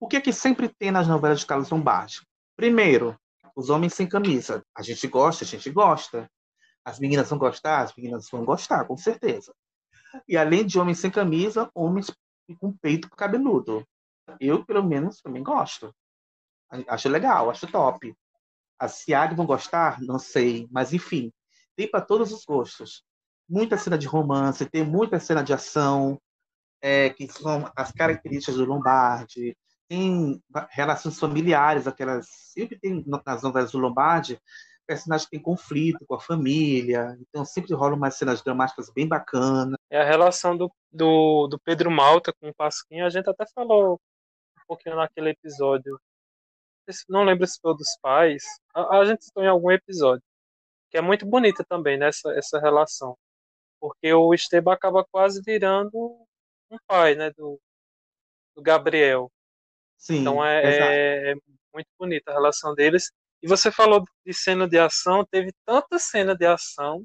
O que é que sempre tem nas novelas de Carlos Lombardi? Primeiro, os homens sem camisa. A gente gosta, a gente gosta. As meninas vão gostar, as meninas vão gostar, com certeza. E além de homens sem camisa, homens com peito cabeludo. Eu, pelo menos, também gosto. Acho legal, acho top. As Ciag vão gostar? Não sei. Mas, enfim, tem para todos os gostos. Muita cena de romance, tem muita cena de ação, é, que são as características do Lombardi. Tem relações familiares, aquelas. Sempre tem nas novelas do Lombardi personagens que têm conflito com a família. Então, sempre rolam umas cenas dramáticas bem bacanas. é a relação do, do, do Pedro Malta com o Pasquim. A gente até falou um pouquinho naquele episódio. Não lembro se foi dos pais. A, a gente citou em algum episódio. Que é muito bonita também, né, essa, essa relação. Porque o Esteban acaba quase virando um pai, né, do, do Gabriel. Sim, Então exato. é, é muito bonita a relação deles. E você falou de cena de ação, teve tanta cena de ação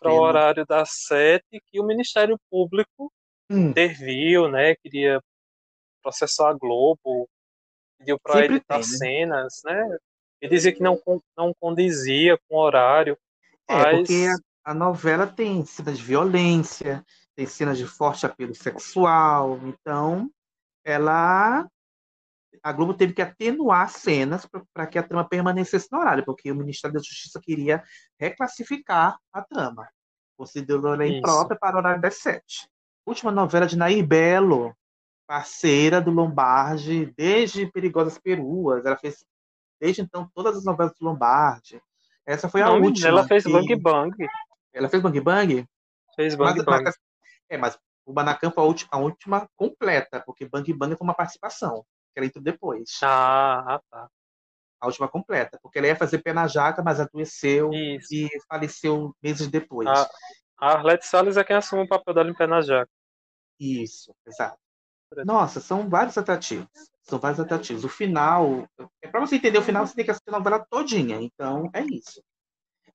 para o horário das sete que o Ministério Público Hum. interviu, né? Queria processar a Globo, pediu para editar tem, né? cenas, né? E dizia que não, não condizia com o horário. É, Mas porque a, a novela tem cenas de violência, tem cenas de forte apelo sexual, então ela a Globo teve que atenuar cenas para que a trama permanecesse no horário, porque o Ministério da Justiça queria reclassificar a trama, considerou ela imprópria para o horário das sete. Última novela de Nair Belo, parceira do Lombardi desde Perigosas Peruas, ela fez desde então todas as novelas do Lombardi. Essa foi a não, última. ela fez que- Bang Bang. Ela fez Bang Bang? Fez Bang Mas, Bang. mas- é, mas o Banacan foi a última, a última completa, porque Bang Bang foi uma participação, que ela entrou depois. Ah, tá. A última completa, porque ela ia fazer pé na jaca, mas adoeceu Isso. e faleceu meses depois. A, a Arlete Salles é quem assume o papel dela em Pé na Jaca. Isso, exato. Nossa, são vários atrativos. São vários atrativos. O final, é para você entender o final, você tem que assistir a novela todinha. Então, é isso.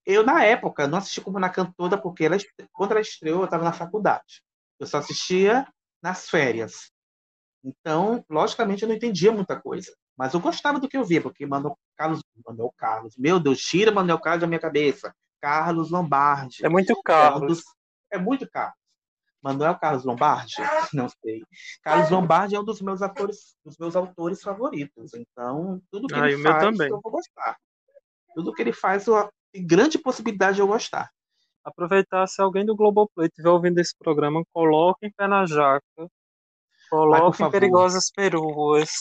Eu, na época, não assisti como na toda, porque ela, quando ela estreou, eu estava na faculdade. Eu só assistia nas férias. Então, logicamente, eu não entendia muita coisa. Mas eu gostava do que eu via, porque Manuel Carlos, Manuel Carlos, meu Deus, tira Manuel Carlos da minha cabeça. Carlos Lombardi. É muito É, um Carlos. dos- é muito Carlos. Manuel Carlos Lombardi? Não sei. Carlos Lombardi é um dos meus atores, dos meus autores favoritos. Então, tudo que Ah, ele faz, eu vou gostar. Tudo que ele faz, eu, tem grande possibilidade de eu gostar. Aproveitar, se alguém do Globoplay estiver ouvindo esse programa, coloquem Pé na Jaca. Coloquem favor. Perigosas Peruas.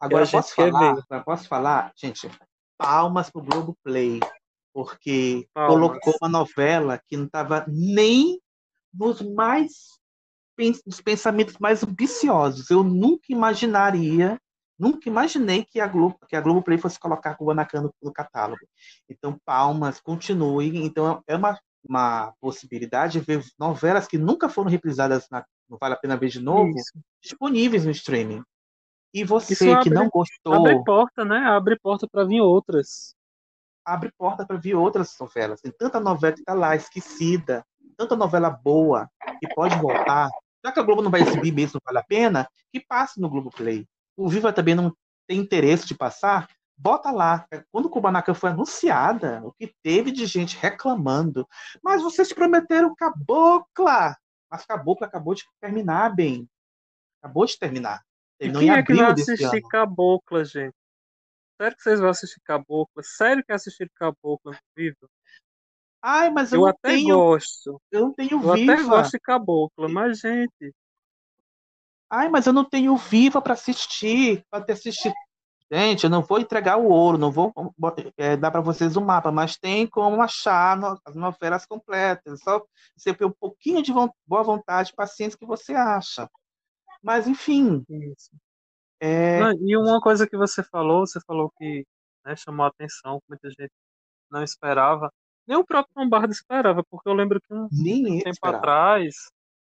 Agora, posso falar? Agora, posso falar? Gente, palmas pro Globoplay, porque Palmas. colocou uma novela que não estava nem nos mais nos pensamentos mais ambiciosos. Eu nunca imaginaria, nunca imaginei que a Globo, que a Globoplay fosse colocar Kubanacan no, no catálogo. Então, palmas, continue. Então, é uma, uma possibilidade de ver novelas que nunca foram reprisadas na Não Vale a Pena Ver de Novo, Isso. disponíveis no streaming. E você Isso que abre- não gostou, Abre porta, né? Abre porta para vir outras. abre porta para ver outras novelas. Tem tanta novela que está lá, esquecida, tanta novela boa que pode voltar. Já que a Globo não vai exibir mesmo, não vale a pena, que passe no Globo Play. O Viva também não tem interesse de passar, bota lá. Quando o Kubanacan foi anunciada, o que teve de gente reclamando, mas vocês prometeram cabocla. Mas cabocla acabou de terminar, bem. Acabou de terminar. Terminou quem em é que vai assistir. Cabocla, gente? Sério que vocês vão assistir Cabocla? Sério que assistir Cabocla no Viva? Ai, mas eu, Eu até tenho. gosto. Eu não tenho Eu Viva. até gosto de Cabocla, mas, gente, Ai, mas eu não tenho Viva para assistir, para ter assistido. Gente, eu não vou entregar o ouro, não vou é, dar para vocês o mapa, mas tem como achar no- as novelas completas. É Só você ter um pouquinho de von- boa vontade, paciência que você acha. Mas, enfim. É, Não, e uma coisa que você falou, você falou que né, chamou a atenção, que muita gente não esperava. Nem o próprio Lombardo esperava, porque eu lembro que um tempo esperava. atrás,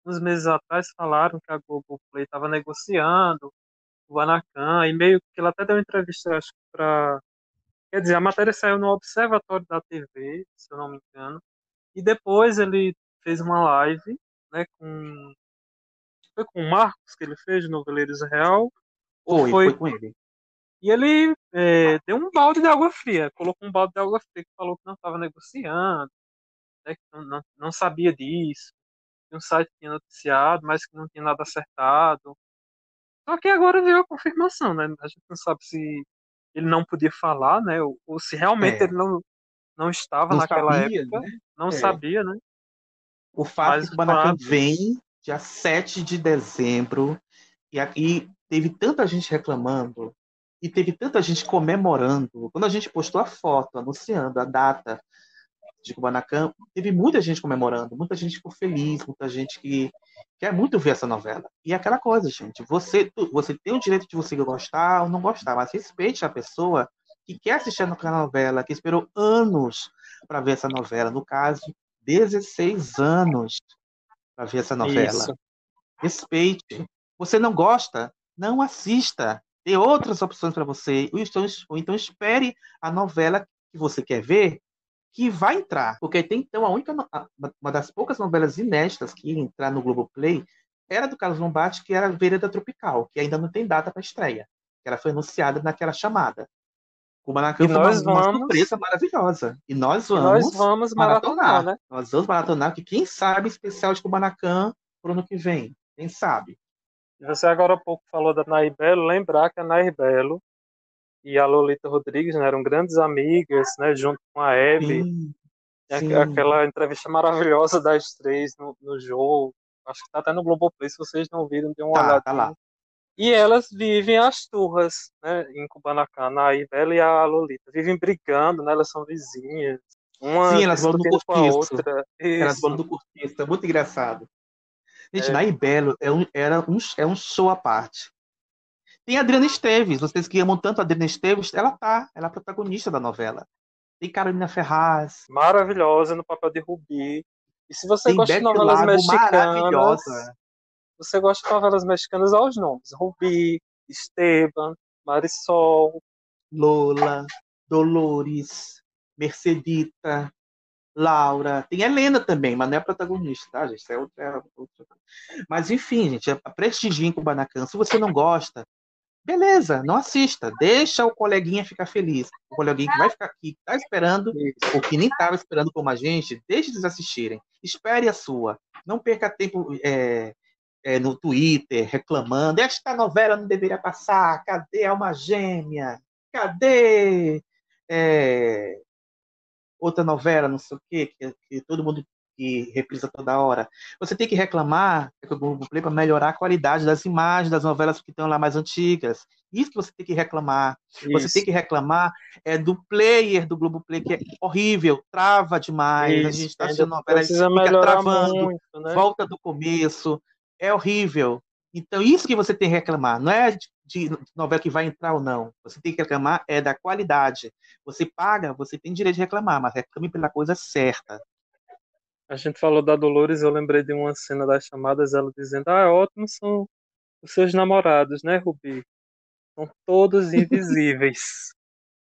uns meses atrás, falaram que a Globoplay estava negociando o Anacan, e meio que ela até deu uma entrevista, acho que para. Quer dizer, a matéria saiu no Observatório da TV, se eu não me engano, e depois ele fez uma live, né, com. Foi com o Marcos que ele fez, de Noveleiros Real, ou Foi, foi com ele. e ele é, deu um balde de água fria, colocou um balde de água fria que falou que não estava negociando, né, que não, não, não sabia disso, que um site tinha noticiado, mas que não tinha nada acertado. Só que agora veio a confirmação, né? A gente não sabe se ele não podia falar, né? Ou, ou se realmente É. ele não, não estava Não naquela sabia, época, né? não É. sabia, né? O fato Mas é que o Banacan fato- vem dia 7 de dezembro e aqui teve tanta gente reclamando e teve tanta gente comemorando. Quando a gente postou a foto anunciando a data, de Kubanacan, teve muita gente comemorando, muita gente ficou feliz, muita gente que quer muito ver essa novela. E é aquela coisa, gente, você, você tem o direito de você gostar ou não gostar, mas respeite a pessoa que quer assistir a novela, que esperou anos para ver essa novela, no caso, 16 anos para ver essa novela. Isso. Respeite. Você não gosta? Não assista. Tem outras opções para você. Ou então, ou então espere a novela que você quer ver que vai entrar. Porque até então, a única, uma das poucas novelas inéditas que ia entrar no Globoplay era do Carlos Lombardi, que era Vereda Tropical, que ainda não tem data para estreia. Que ela foi anunciada naquela chamada. Kubanacan E foi uma, nós uma vamos- surpresa maravilhosa. E nós E vamos, nós vamos maratonar, né? Nós vamos maratonar, que quem sabe especial de Kubanacan pro ano que vem. Quem sabe? E Você agora há pouco falou da Nair Belo, lembrar que a Nair Belo e a Lolita Rodrigues né, eram grandes amigas, né, junto com a E aqu- aquela entrevista maravilhosa das três no, no jogo. Acho que tá até no Globoplay, se vocês não viram, dê uma Tá, olhada. tá lá. E elas vivem as turras, né, em Kubanacan, a Belo e a Lolita. Vivem brigando, né, elas são vizinhas. Uma Sim, elas vão no cortiço. outra. Elas vão do cortiço, é muito engraçado. Gente, É. Nair Belo é um, era um, é um show à parte. Tem a Adriana Esteves, vocês que amam tanto a Adriana Esteves, ela tá, ela é a protagonista da novela. Tem Carolina Ferraz, Maravilhosa no papel de Rubi. E se você tem gosta de Beth novelas Lago, mexicanas, você gosta de novelas mexicanas, olha os nomes. Rubi, Esteban, Marisol. Lola, Dolores, Mercedita, Laura. Tem Helena também, mas não é protagonista, tá, gente? Isso é outra, é outra. Mas enfim, gente, é prestigiem em Kubanacan. Se você não gosta, beleza, não assista. Deixa o coleguinha ficar feliz. O coleguinha que vai ficar aqui, que tá esperando, ou que nem estava esperando como a gente, deixe eles assistirem. Espere a sua. Não perca tempo é, é, no Twitter reclamando. Esta novela não deveria passar. Cadê Alma Gêmea? Cadê é, outra novela, não sei o quê, que, que todo mundo que reprisa toda hora. Você tem que reclamar com o Globoplay para melhorar a qualidade das imagens das novelas que estão lá mais antigas. Isso que você tem que reclamar. Você Isso. tem que reclamar é do player do Globoplay, que é horrível, trava demais. a Isso, gente está assistindo novela precisa fica melhorar travando, muito, né? volta do começo. É horrível. Então, isso que você tem que reclamar. Não é de, de novela que vai entrar ou não. Você tem que reclamar é da qualidade. Você paga, você tem direito de reclamar, mas reclame pela coisa certa. A gente falou da Dolores, eu lembrei de uma cena das chamadas, ela dizendo, ah, ótimos são os seus namorados, né, Rubi? São todos invisíveis.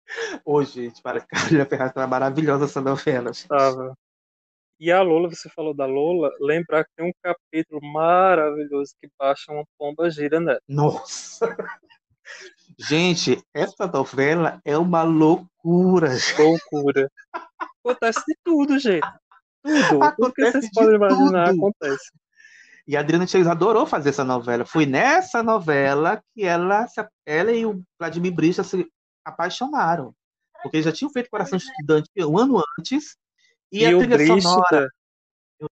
Hoje, gente, para Carolina Ferraz tá maravilhosa essa novela. gente. Tava. E a Lola, você falou da Lola, lembrar que tem um capítulo maravilhoso que baixa uma pomba gira nela. Nossa! Gente, essa novela é uma loucura. gente. Loucura. Acontece de tudo, gente. Tudo. Tudo que Acontece vocês de podem imaginar tudo. acontece. E a Adriana Chaves adorou fazer essa novela. Foi nessa novela que ela, ela e o Vladimir Brista se apaixonaram. Porque eles já tinham feito Coração de Estudante um ano antes. E, E, a o trilha Brista, sonora.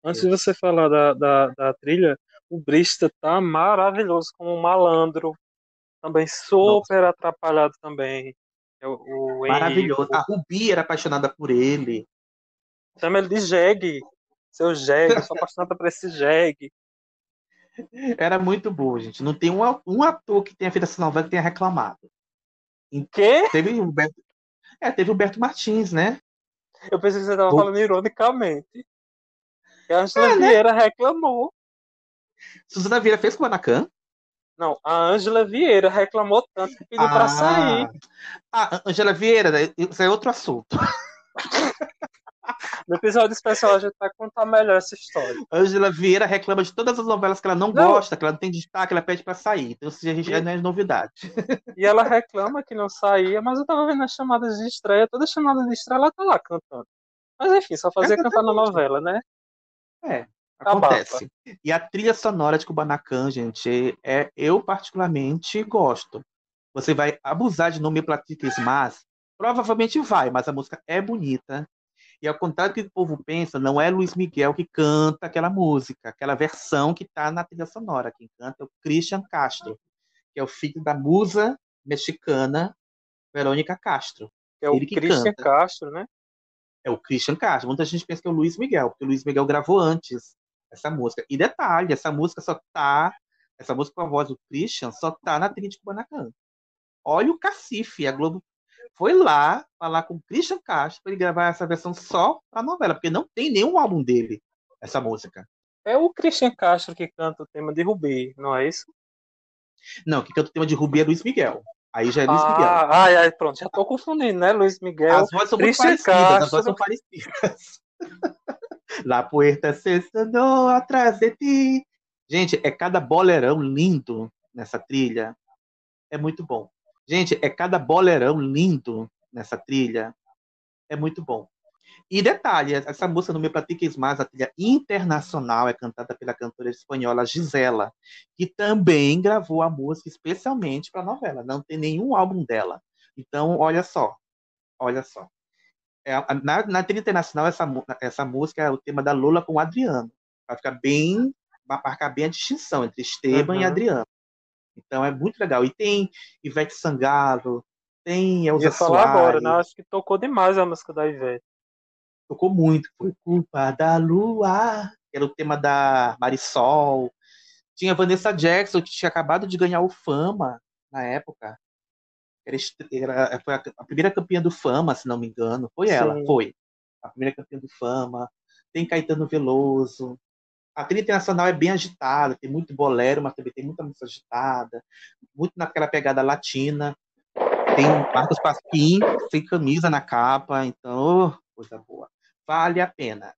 antes de você falar da, da, da trilha, o Brista tá maravilhoso como um malandro. Também super atrapalhado também. É o, o Maravilhoso. A Rubi era apaixonada por ele. Chama ele de Jeg. Seu Jeg, eu sou apaixonada por esse Jeg. Era muito boa, gente. Não tem um, um ator que tenha feito essa novela que tenha reclamado. Quê? Teve o Humberto, é, teve o Humberto Martins, né? Eu pensei que você tava Vou- falando ironicamente. E a Angela É, né? Vieira reclamou. Suzana Vieira fez com o Anacan. Não, a Ângela Vieira reclamou tanto que pediu pra sair. Ah, Angela Vieira, isso é outro assunto. No episódio especial a gente vai contar melhor essa história. Angela Vieira reclama de todas as novelas que ela não, Não. gosta, que ela não tem destaque, ela pede pra sair. Então, isso já já não é novidade. E ela reclama que não saía, mas eu tava vendo as chamadas de estreia, toda chamada de estreia ela tá lá cantando. Mas enfim, só fazia cantar na novela, né? É, Abafa. acontece. E a trilha sonora de Kubanacan, gente, é, eu particularmente gosto. Você vai abusar de nome platícios, mas provavelmente vai, mas a música é bonita. E ao contrário do que o povo pensa, não é Luiz Miguel que canta aquela música, aquela versão que está na trilha sonora. Quem canta é o Christian Castro, que é o filho da musa mexicana Verônica Castro. É o Christian canta. Castro, né? É o Christian Castro. Muita gente pensa que é o Luiz Miguel, porque o Luiz Miguel gravou antes essa música. E detalhe, essa música só tá. Essa música com a voz do Christian só tá na trilha de Kubanacan. Olha o cacife, a Globo foi lá falar com o Christian Castro para ele gravar essa versão só pra novela, porque não tem nenhum álbum dele, essa música. É o Christian Castro que canta o tema de Rubi, não é isso? Não, que canta o tema de Rubi é Luiz Miguel. Aí já é Luiz Miguel. Ah, ai, ai, pronto, já tô confundindo, né? Luiz Miguel. As vozes são muito Christian parecidas, as Castro. vozes são parecidas. La puerta se cerró atrás de ti. Gente, é cada boleirão lindo nessa trilha. É muito bom. Gente, é cada boleirão lindo nessa trilha. É muito bom. E detalhe, essa música no meu Platiques Mais, a trilha internacional, é cantada pela cantora espanhola Gisela, que também gravou a música especialmente para a novela. Não tem nenhum álbum dela. Então, olha só. Olha só. É, na, na trilha internacional, essa, essa música é o tema da Lola com o Adriano. Vai ficar bem. Vai marcar bem a distinção entre Esteban e Uhum. Adriano. Então é muito legal. E tem Ivete Sangalo, tem Elza Ia falar agora, né? Acho que tocou demais a música da Ivete. Tocou muito. Foi culpa da lua. que Era o tema da Marisol. Tinha Vanessa Jackson, que tinha acabado de ganhar o Fama na época. Era, era- foi a, a primeira campeã do Fama, se não me engano. Foi ela, Sim. foi. A primeira campeã do Fama. Tem Caetano Veloso. A trilha internacional é bem agitada, tem muito bolero, mas também tem muita música agitada, muito naquela pegada latina. Tem Marcos Pasquim sem camisa na capa, então, oh, coisa boa. Vale a pena.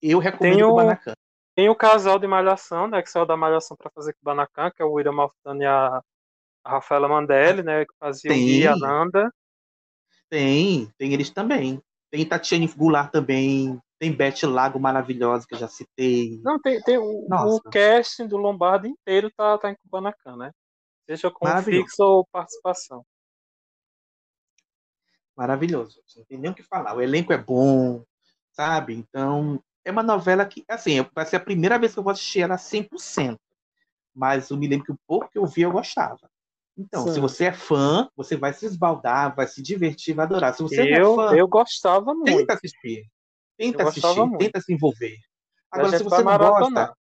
Eu recomendo Tem o o- Kubanacan. Tem o casal de Malhação, né? Que saiu da Malhação pra fazer Kubanacan, que é o William Malfitani e a, a Rafaela Mandelli, né? Que fazia o Tem. Gui e a Nanda. Tem, tem eles também. Tem Tatiane Goulart também. Tem Beth Lago maravilhosa, que eu já citei. Não, tem, tem o, Nossa. o casting do Lombardo inteiro tá, tá em Kubanacan, né? Seja com fixo ou participação. Maravilhoso. Não tem nem o que falar. O elenco é bom, sabe? Então, é uma novela que, assim, vai ser a primeira vez que eu vou assistir ela 100%. Mas eu me lembro que o pouco que eu vi, eu gostava. Então, Sim. se você é fã, você vai se esbaldar, vai se divertir, vai adorar. Se você Eu, não é fã, eu gostava muito. tenta assistir. Tenta assistir, muito. tenta se envolver. Agora, se você não maratonar. gosta,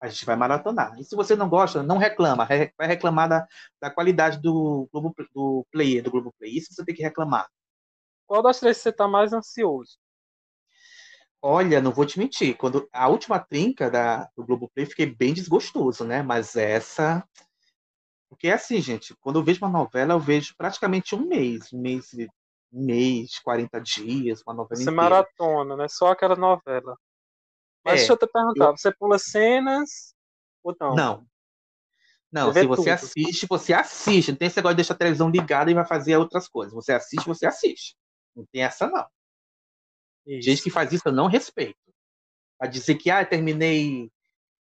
a gente vai maratonar. E se você não gosta, não reclama. Re- Vai reclamar da, da qualidade do, Globo, do player, do Globo Play. Isso você tem que reclamar. Qual das três você tá mais ansioso? Olha, não vou te mentir. Quando a última trinca da, do Globoplay, fiquei bem desgostoso, né? Mas essa. Porque é assim, gente, quando eu vejo uma novela, eu vejo praticamente um mês. Um mês, e- mês, 40 dias, uma novela Você inteira. maratona, né? Só aquela novela. Mas É, deixa eu te perguntar, eu- você pula cenas ou não? Não. Não, Você se você tudo. assiste, você assiste. Não tem esse negócio de deixar a televisão ligada e vai fazer outras coisas. Você assiste, você assiste. Não tem essa, não. Isso. Gente que faz isso, eu não respeito. A dizer que, ah, terminei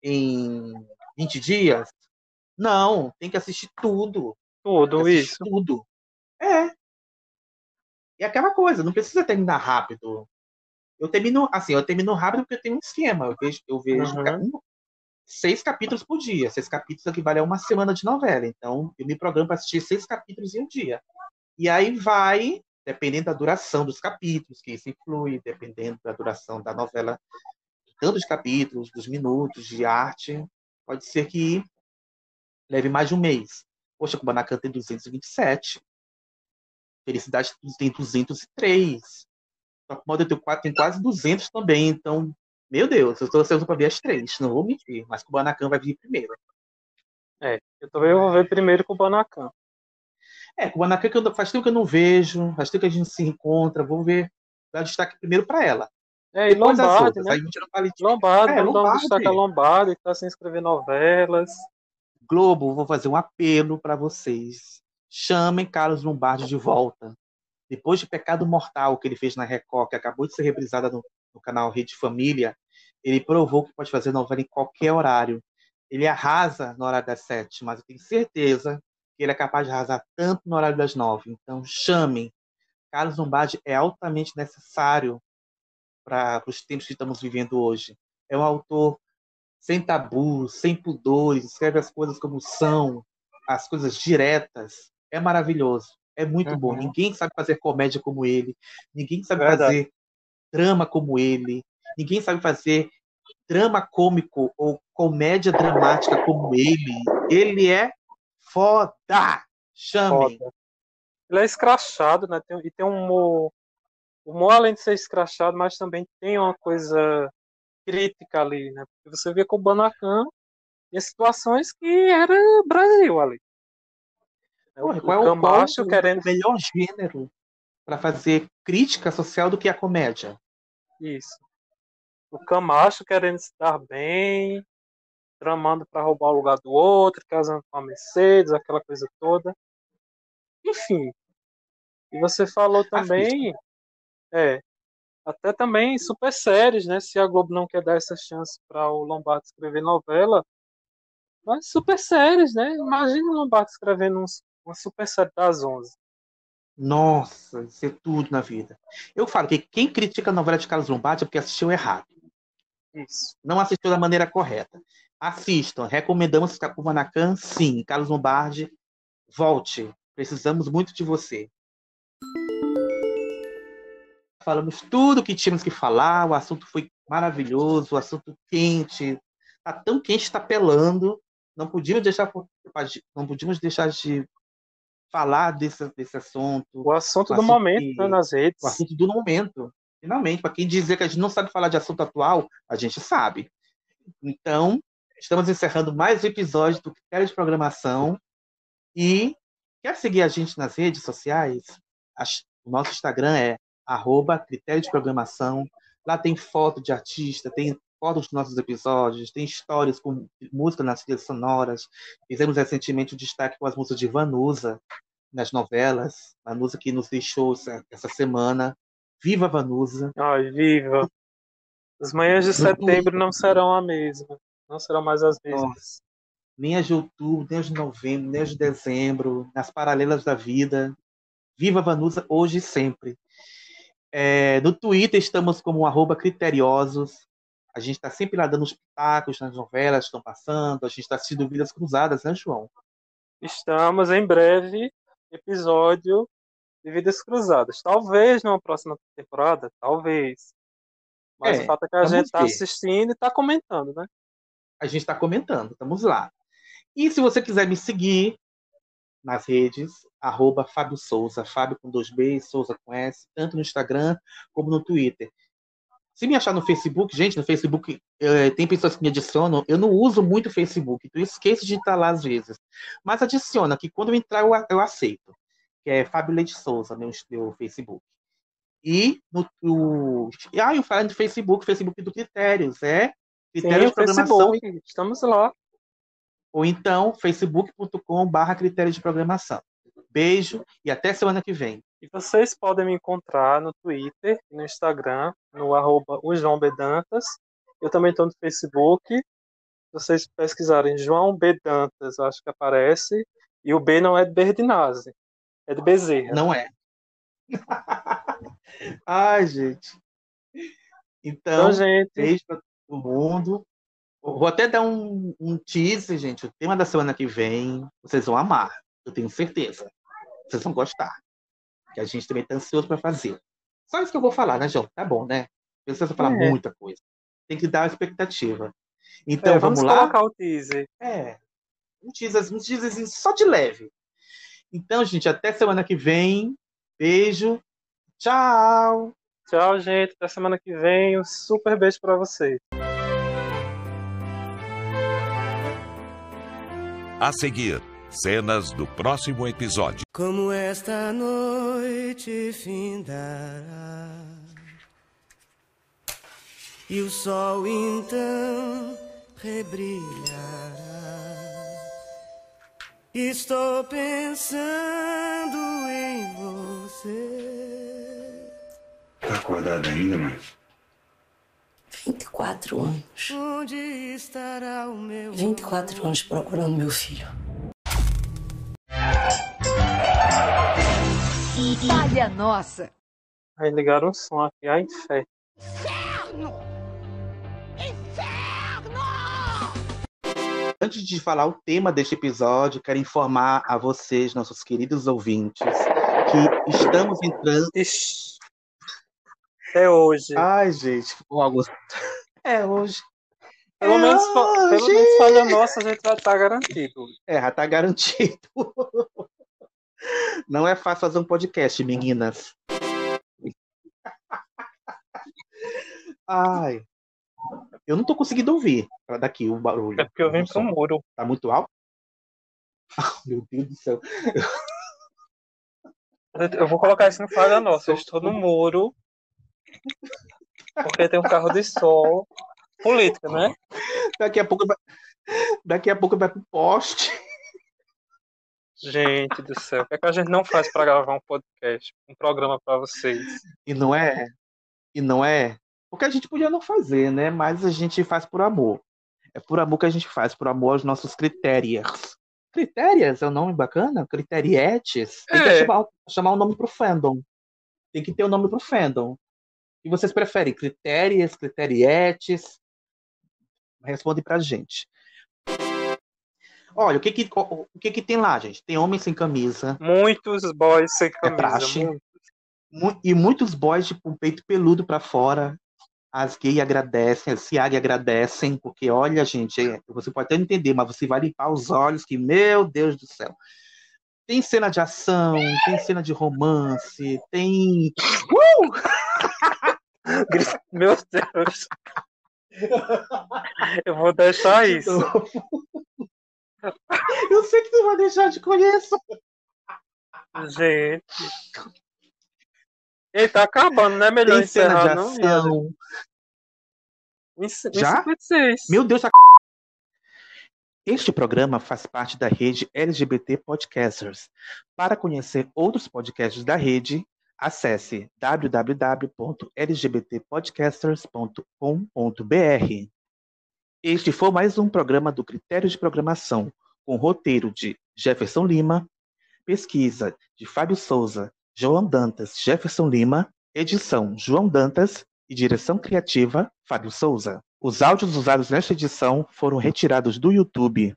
em 20 dias. Não, tem que assistir tudo. Tudo assistir isso. Tudo. É. É aquela coisa, não precisa terminar rápido. Eu termino, assim, eu termino rápido porque eu tenho um esquema. Eu vejo, eu vejo Uhum. um- seis capítulos por dia. Seis capítulos equivale a uma semana de novela. Então, eu me programo para assistir seis capítulos em um dia. E aí vai, dependendo da duração dos capítulos, que isso influi, dependendo da duração da novela, tanto de capítulos, dos minutos, de arte, pode ser que leve mais de um mês. Poxa, Kubanacan tem 227. Felicidade tem 203. Top Model tem qua- tem quase 200 também. Então, meu Deus, eu estou ansioso para ver as três. Não vou mentir, mas Kubanacan vai vir primeiro. É, eu também vou ver primeiro com o Banacan. É, Kubanacan que eu, faz tempo que eu não vejo, faz tempo que a gente se encontra. Vou ver, dar destaque primeiro para ela. É, e Depois Lombardi, né? Aí a gente não fala de Lombardi, É, vamos Lombardi. destaque a Lombardi, que tá sem escrever novelas. Globo, vou fazer um apelo para vocês. Chamem Carlos Lombardi de volta. Depois de Pecado Mortal que ele fez na Record, que acabou de ser reprisada no, no canal Rede Família, ele provou que pode fazer novela em qualquer horário. Ele arrasa no horário das sete, mas eu tenho certeza que ele é capaz de arrasar tanto no horário das nove. Então, chamem. Carlos Lombardi é altamente necessário para os tempos que estamos vivendo hoje. É um autor sem tabus, sem pudores, escreve as coisas como são, as coisas diretas. É maravilhoso. É muito bom. Uhum. Ninguém sabe fazer comédia como ele. Ninguém sabe Verdade. fazer drama como ele. Ninguém sabe fazer drama cômico ou comédia dramática como ele. Ele é foda. Chame. Foda. Ele é escrachado, né? Tem- e tem um humor, humor além de ser escrachado, mas também tem uma coisa crítica ali, né? Porque você vê que o Banacan tinha situações que era Brasil ali. Porra, o qual é o, qual Camacho o querendo melhor gênero para fazer crítica social do que a comédia? Isso. O Camacho querendo se dar bem, tramando para roubar o lugar do outro, casando com a Mercedes, aquela coisa toda. Enfim. E você falou também, é, até também super séries, né? Se a Globo não quer dar essa chance para o Lombardo escrever novela, mas super séries, né? Imagina o Lombardo escrevendo uns- uma super série das 11. Nossa, isso é tudo na vida. Eu falo que quem critica a novela de Carlos Lombardi é porque assistiu errado. Isso. Não assistiu da maneira correta. Assistam. Recomendamos ficar com o Manacan? Sim. Carlos Lombardi, volte. Precisamos muito de você. Falamos tudo que tínhamos que falar. O assunto foi maravilhoso. O assunto quente. Tá tão quente, está pelando. Não podíamos deixar, não podíamos deixar de falar desse, desse assunto. O assunto do assunto momento, que- né, nas redes. o assunto do momento. Finalmente, para quem dizer que a gente não sabe falar de assunto atual, a gente sabe. Então, estamos encerrando mais um episódio do Critério de Programação. E quer seguir a gente nas redes sociais? O nosso Instagram é arroba Critério de Programação. Lá tem foto de artista, tem fotos dos nossos episódios, tem histórias com música nas trilhas sonoras. Fizemos recentemente o destaque com as músicas de Vanusa nas novelas. Vanusa que nos deixou essa, semana. Viva Vanusa! Ai, viva! As manhãs de setembro não serão a mesma. Não serão mais as mesmas. Nem as de outubro, nem as de novembro, nem as de dezembro, nas paralelas da vida. Viva Vanusa hoje e sempre. É, no Twitter estamos como arroba criteriosos. A gente está sempre lá dando os pitacos nas novelas que estão passando. A gente está assistindo Vidas Cruzadas, né, João? Estamos em breve episódio de Vidas Cruzadas. Talvez numa próxima temporada, talvez. Mas É, o fato é que a gente está assistindo e está comentando, né? a gente está comentando, estamos lá. E se você quiser me seguir nas redes, arroba Fábio Souza, Fábio com dois B, Souza com S, tanto no Instagram como no Twitter. Se me achar no Facebook, gente, no Facebook eh, tem pessoas que me adicionam, eu não uso muito o Facebook, então eu esqueço de entrar lá às vezes. Mas adiciona, que quando eu entrar eu, eu aceito. Que é Fábio Leite Souza, meu, meu Facebook. E no, o, ah, eu falando de Facebook, Facebook do Critérios, é Sim, Critérios de o Programação Facebook, estamos lá. ou então facebook.com.br critério de programação. Beijo e até semana que vem. E vocês podem me encontrar no Twitter e no Instagram, no arroba o João B. Dantas. Eu também estou no Facebook. Se vocês pesquisarem João B. Dantas, eu acho que aparece. E o B não é de Berdinazzi, é de Bezerra. Não é. Ai, gente. Então, Então, gente, beijo para todo mundo. Vou até dar um, um teaser, gente. O tema da semana que vem, vocês vão amar. Eu tenho certeza. Vocês vão gostar. Que a gente também está ansioso para fazer. Só isso que eu vou falar, né, João? Tá bom, né? Eu preciso falar É. muita coisa. Tem que dar a expectativa. Então, é, vamos, vamos lá? colocar o teaser. É. Um teaser, um teaserzinho só de leve. Então, gente, até semana que vem. Beijo. Tchau. Tchau, gente. Até semana que vem. Um super beijo para vocês. A seguir, cenas do próximo episódio. Como esta noite findará e o sol então rebrilhará. Estou pensando em você. Tá acordado ainda, mãe? 24 anos. Onde estará o meu 24 anos procurando meu filho. Falha nossa. Aí ligaram o som aqui. Ai, fé. Antes de falar o tema deste episódio, quero informar a vocês, nossos queridos ouvintes, que estamos entrando. É hoje. Ai, gente, o Augusto. É hoje. Pelo É menos, fa- pelo hoje. menos falha nossa, a gente vai estar garantido. É, já tá garantido. Não é fácil fazer um podcast, meninas. Ai. Eu não tô conseguindo ouvir daqui o barulho. É porque eu vim pro muro. Tá muito alto? Ah, meu Deus do céu. Eu vou colocar isso no falha nossa. Eu estou no muro. Porque tem um carro de sol. Política, né? Daqui a pouco vai, daqui a pouco vai pro poste. Gente do céu. O que, é que a gente não faz para gravar um podcast? Um programa para vocês? E não é? E não é? Porque a gente podia não fazer, né? Mas a gente faz por amor. É por amor que a gente faz, por amor aos nossos critérios. Critérios é um nome bacana? Criterietes? Tem que É. chamar, chamar um nome pro fandom. Tem que ter um nome pro fandom. E vocês preferem critérios, criterietes? Responde pra gente. Olha, o que que, o que que tem lá, gente? Tem homem sem camisa. Muitos boys sem É camisa. praxe. muito. Mu- E muitos boys de com peito peludo pra fora. As gays agradecem, as ciag agradecem, porque olha, gente, é- você pode até não entender, mas você vai limpar os olhos, que, meu Deus do céu. Tem cena de ação, tem cena de romance, tem. Uh! Meu Deus. Eu vou deixar isso. Eu sei que tu vai deixar de conhecer. Gente. Ele tá acabando, né? Melhor Tem encerrar, não? ação. Em, Já? 56. Meu Deus, tá... Este programa faz parte da rede LGBT Podcasters. Para conhecer outros podcasts da rede, acesse www.lgbtpodcasters.com.br. Este foi mais um programa do Critério de Programação, com roteiro de Jefferson Lima, pesquisa de Fábio Souza, João Dantas, Jefferson Lima, edição João Dantas e direção criativa Fábio Souza. Os áudios usados nesta edição foram retirados do YouTube.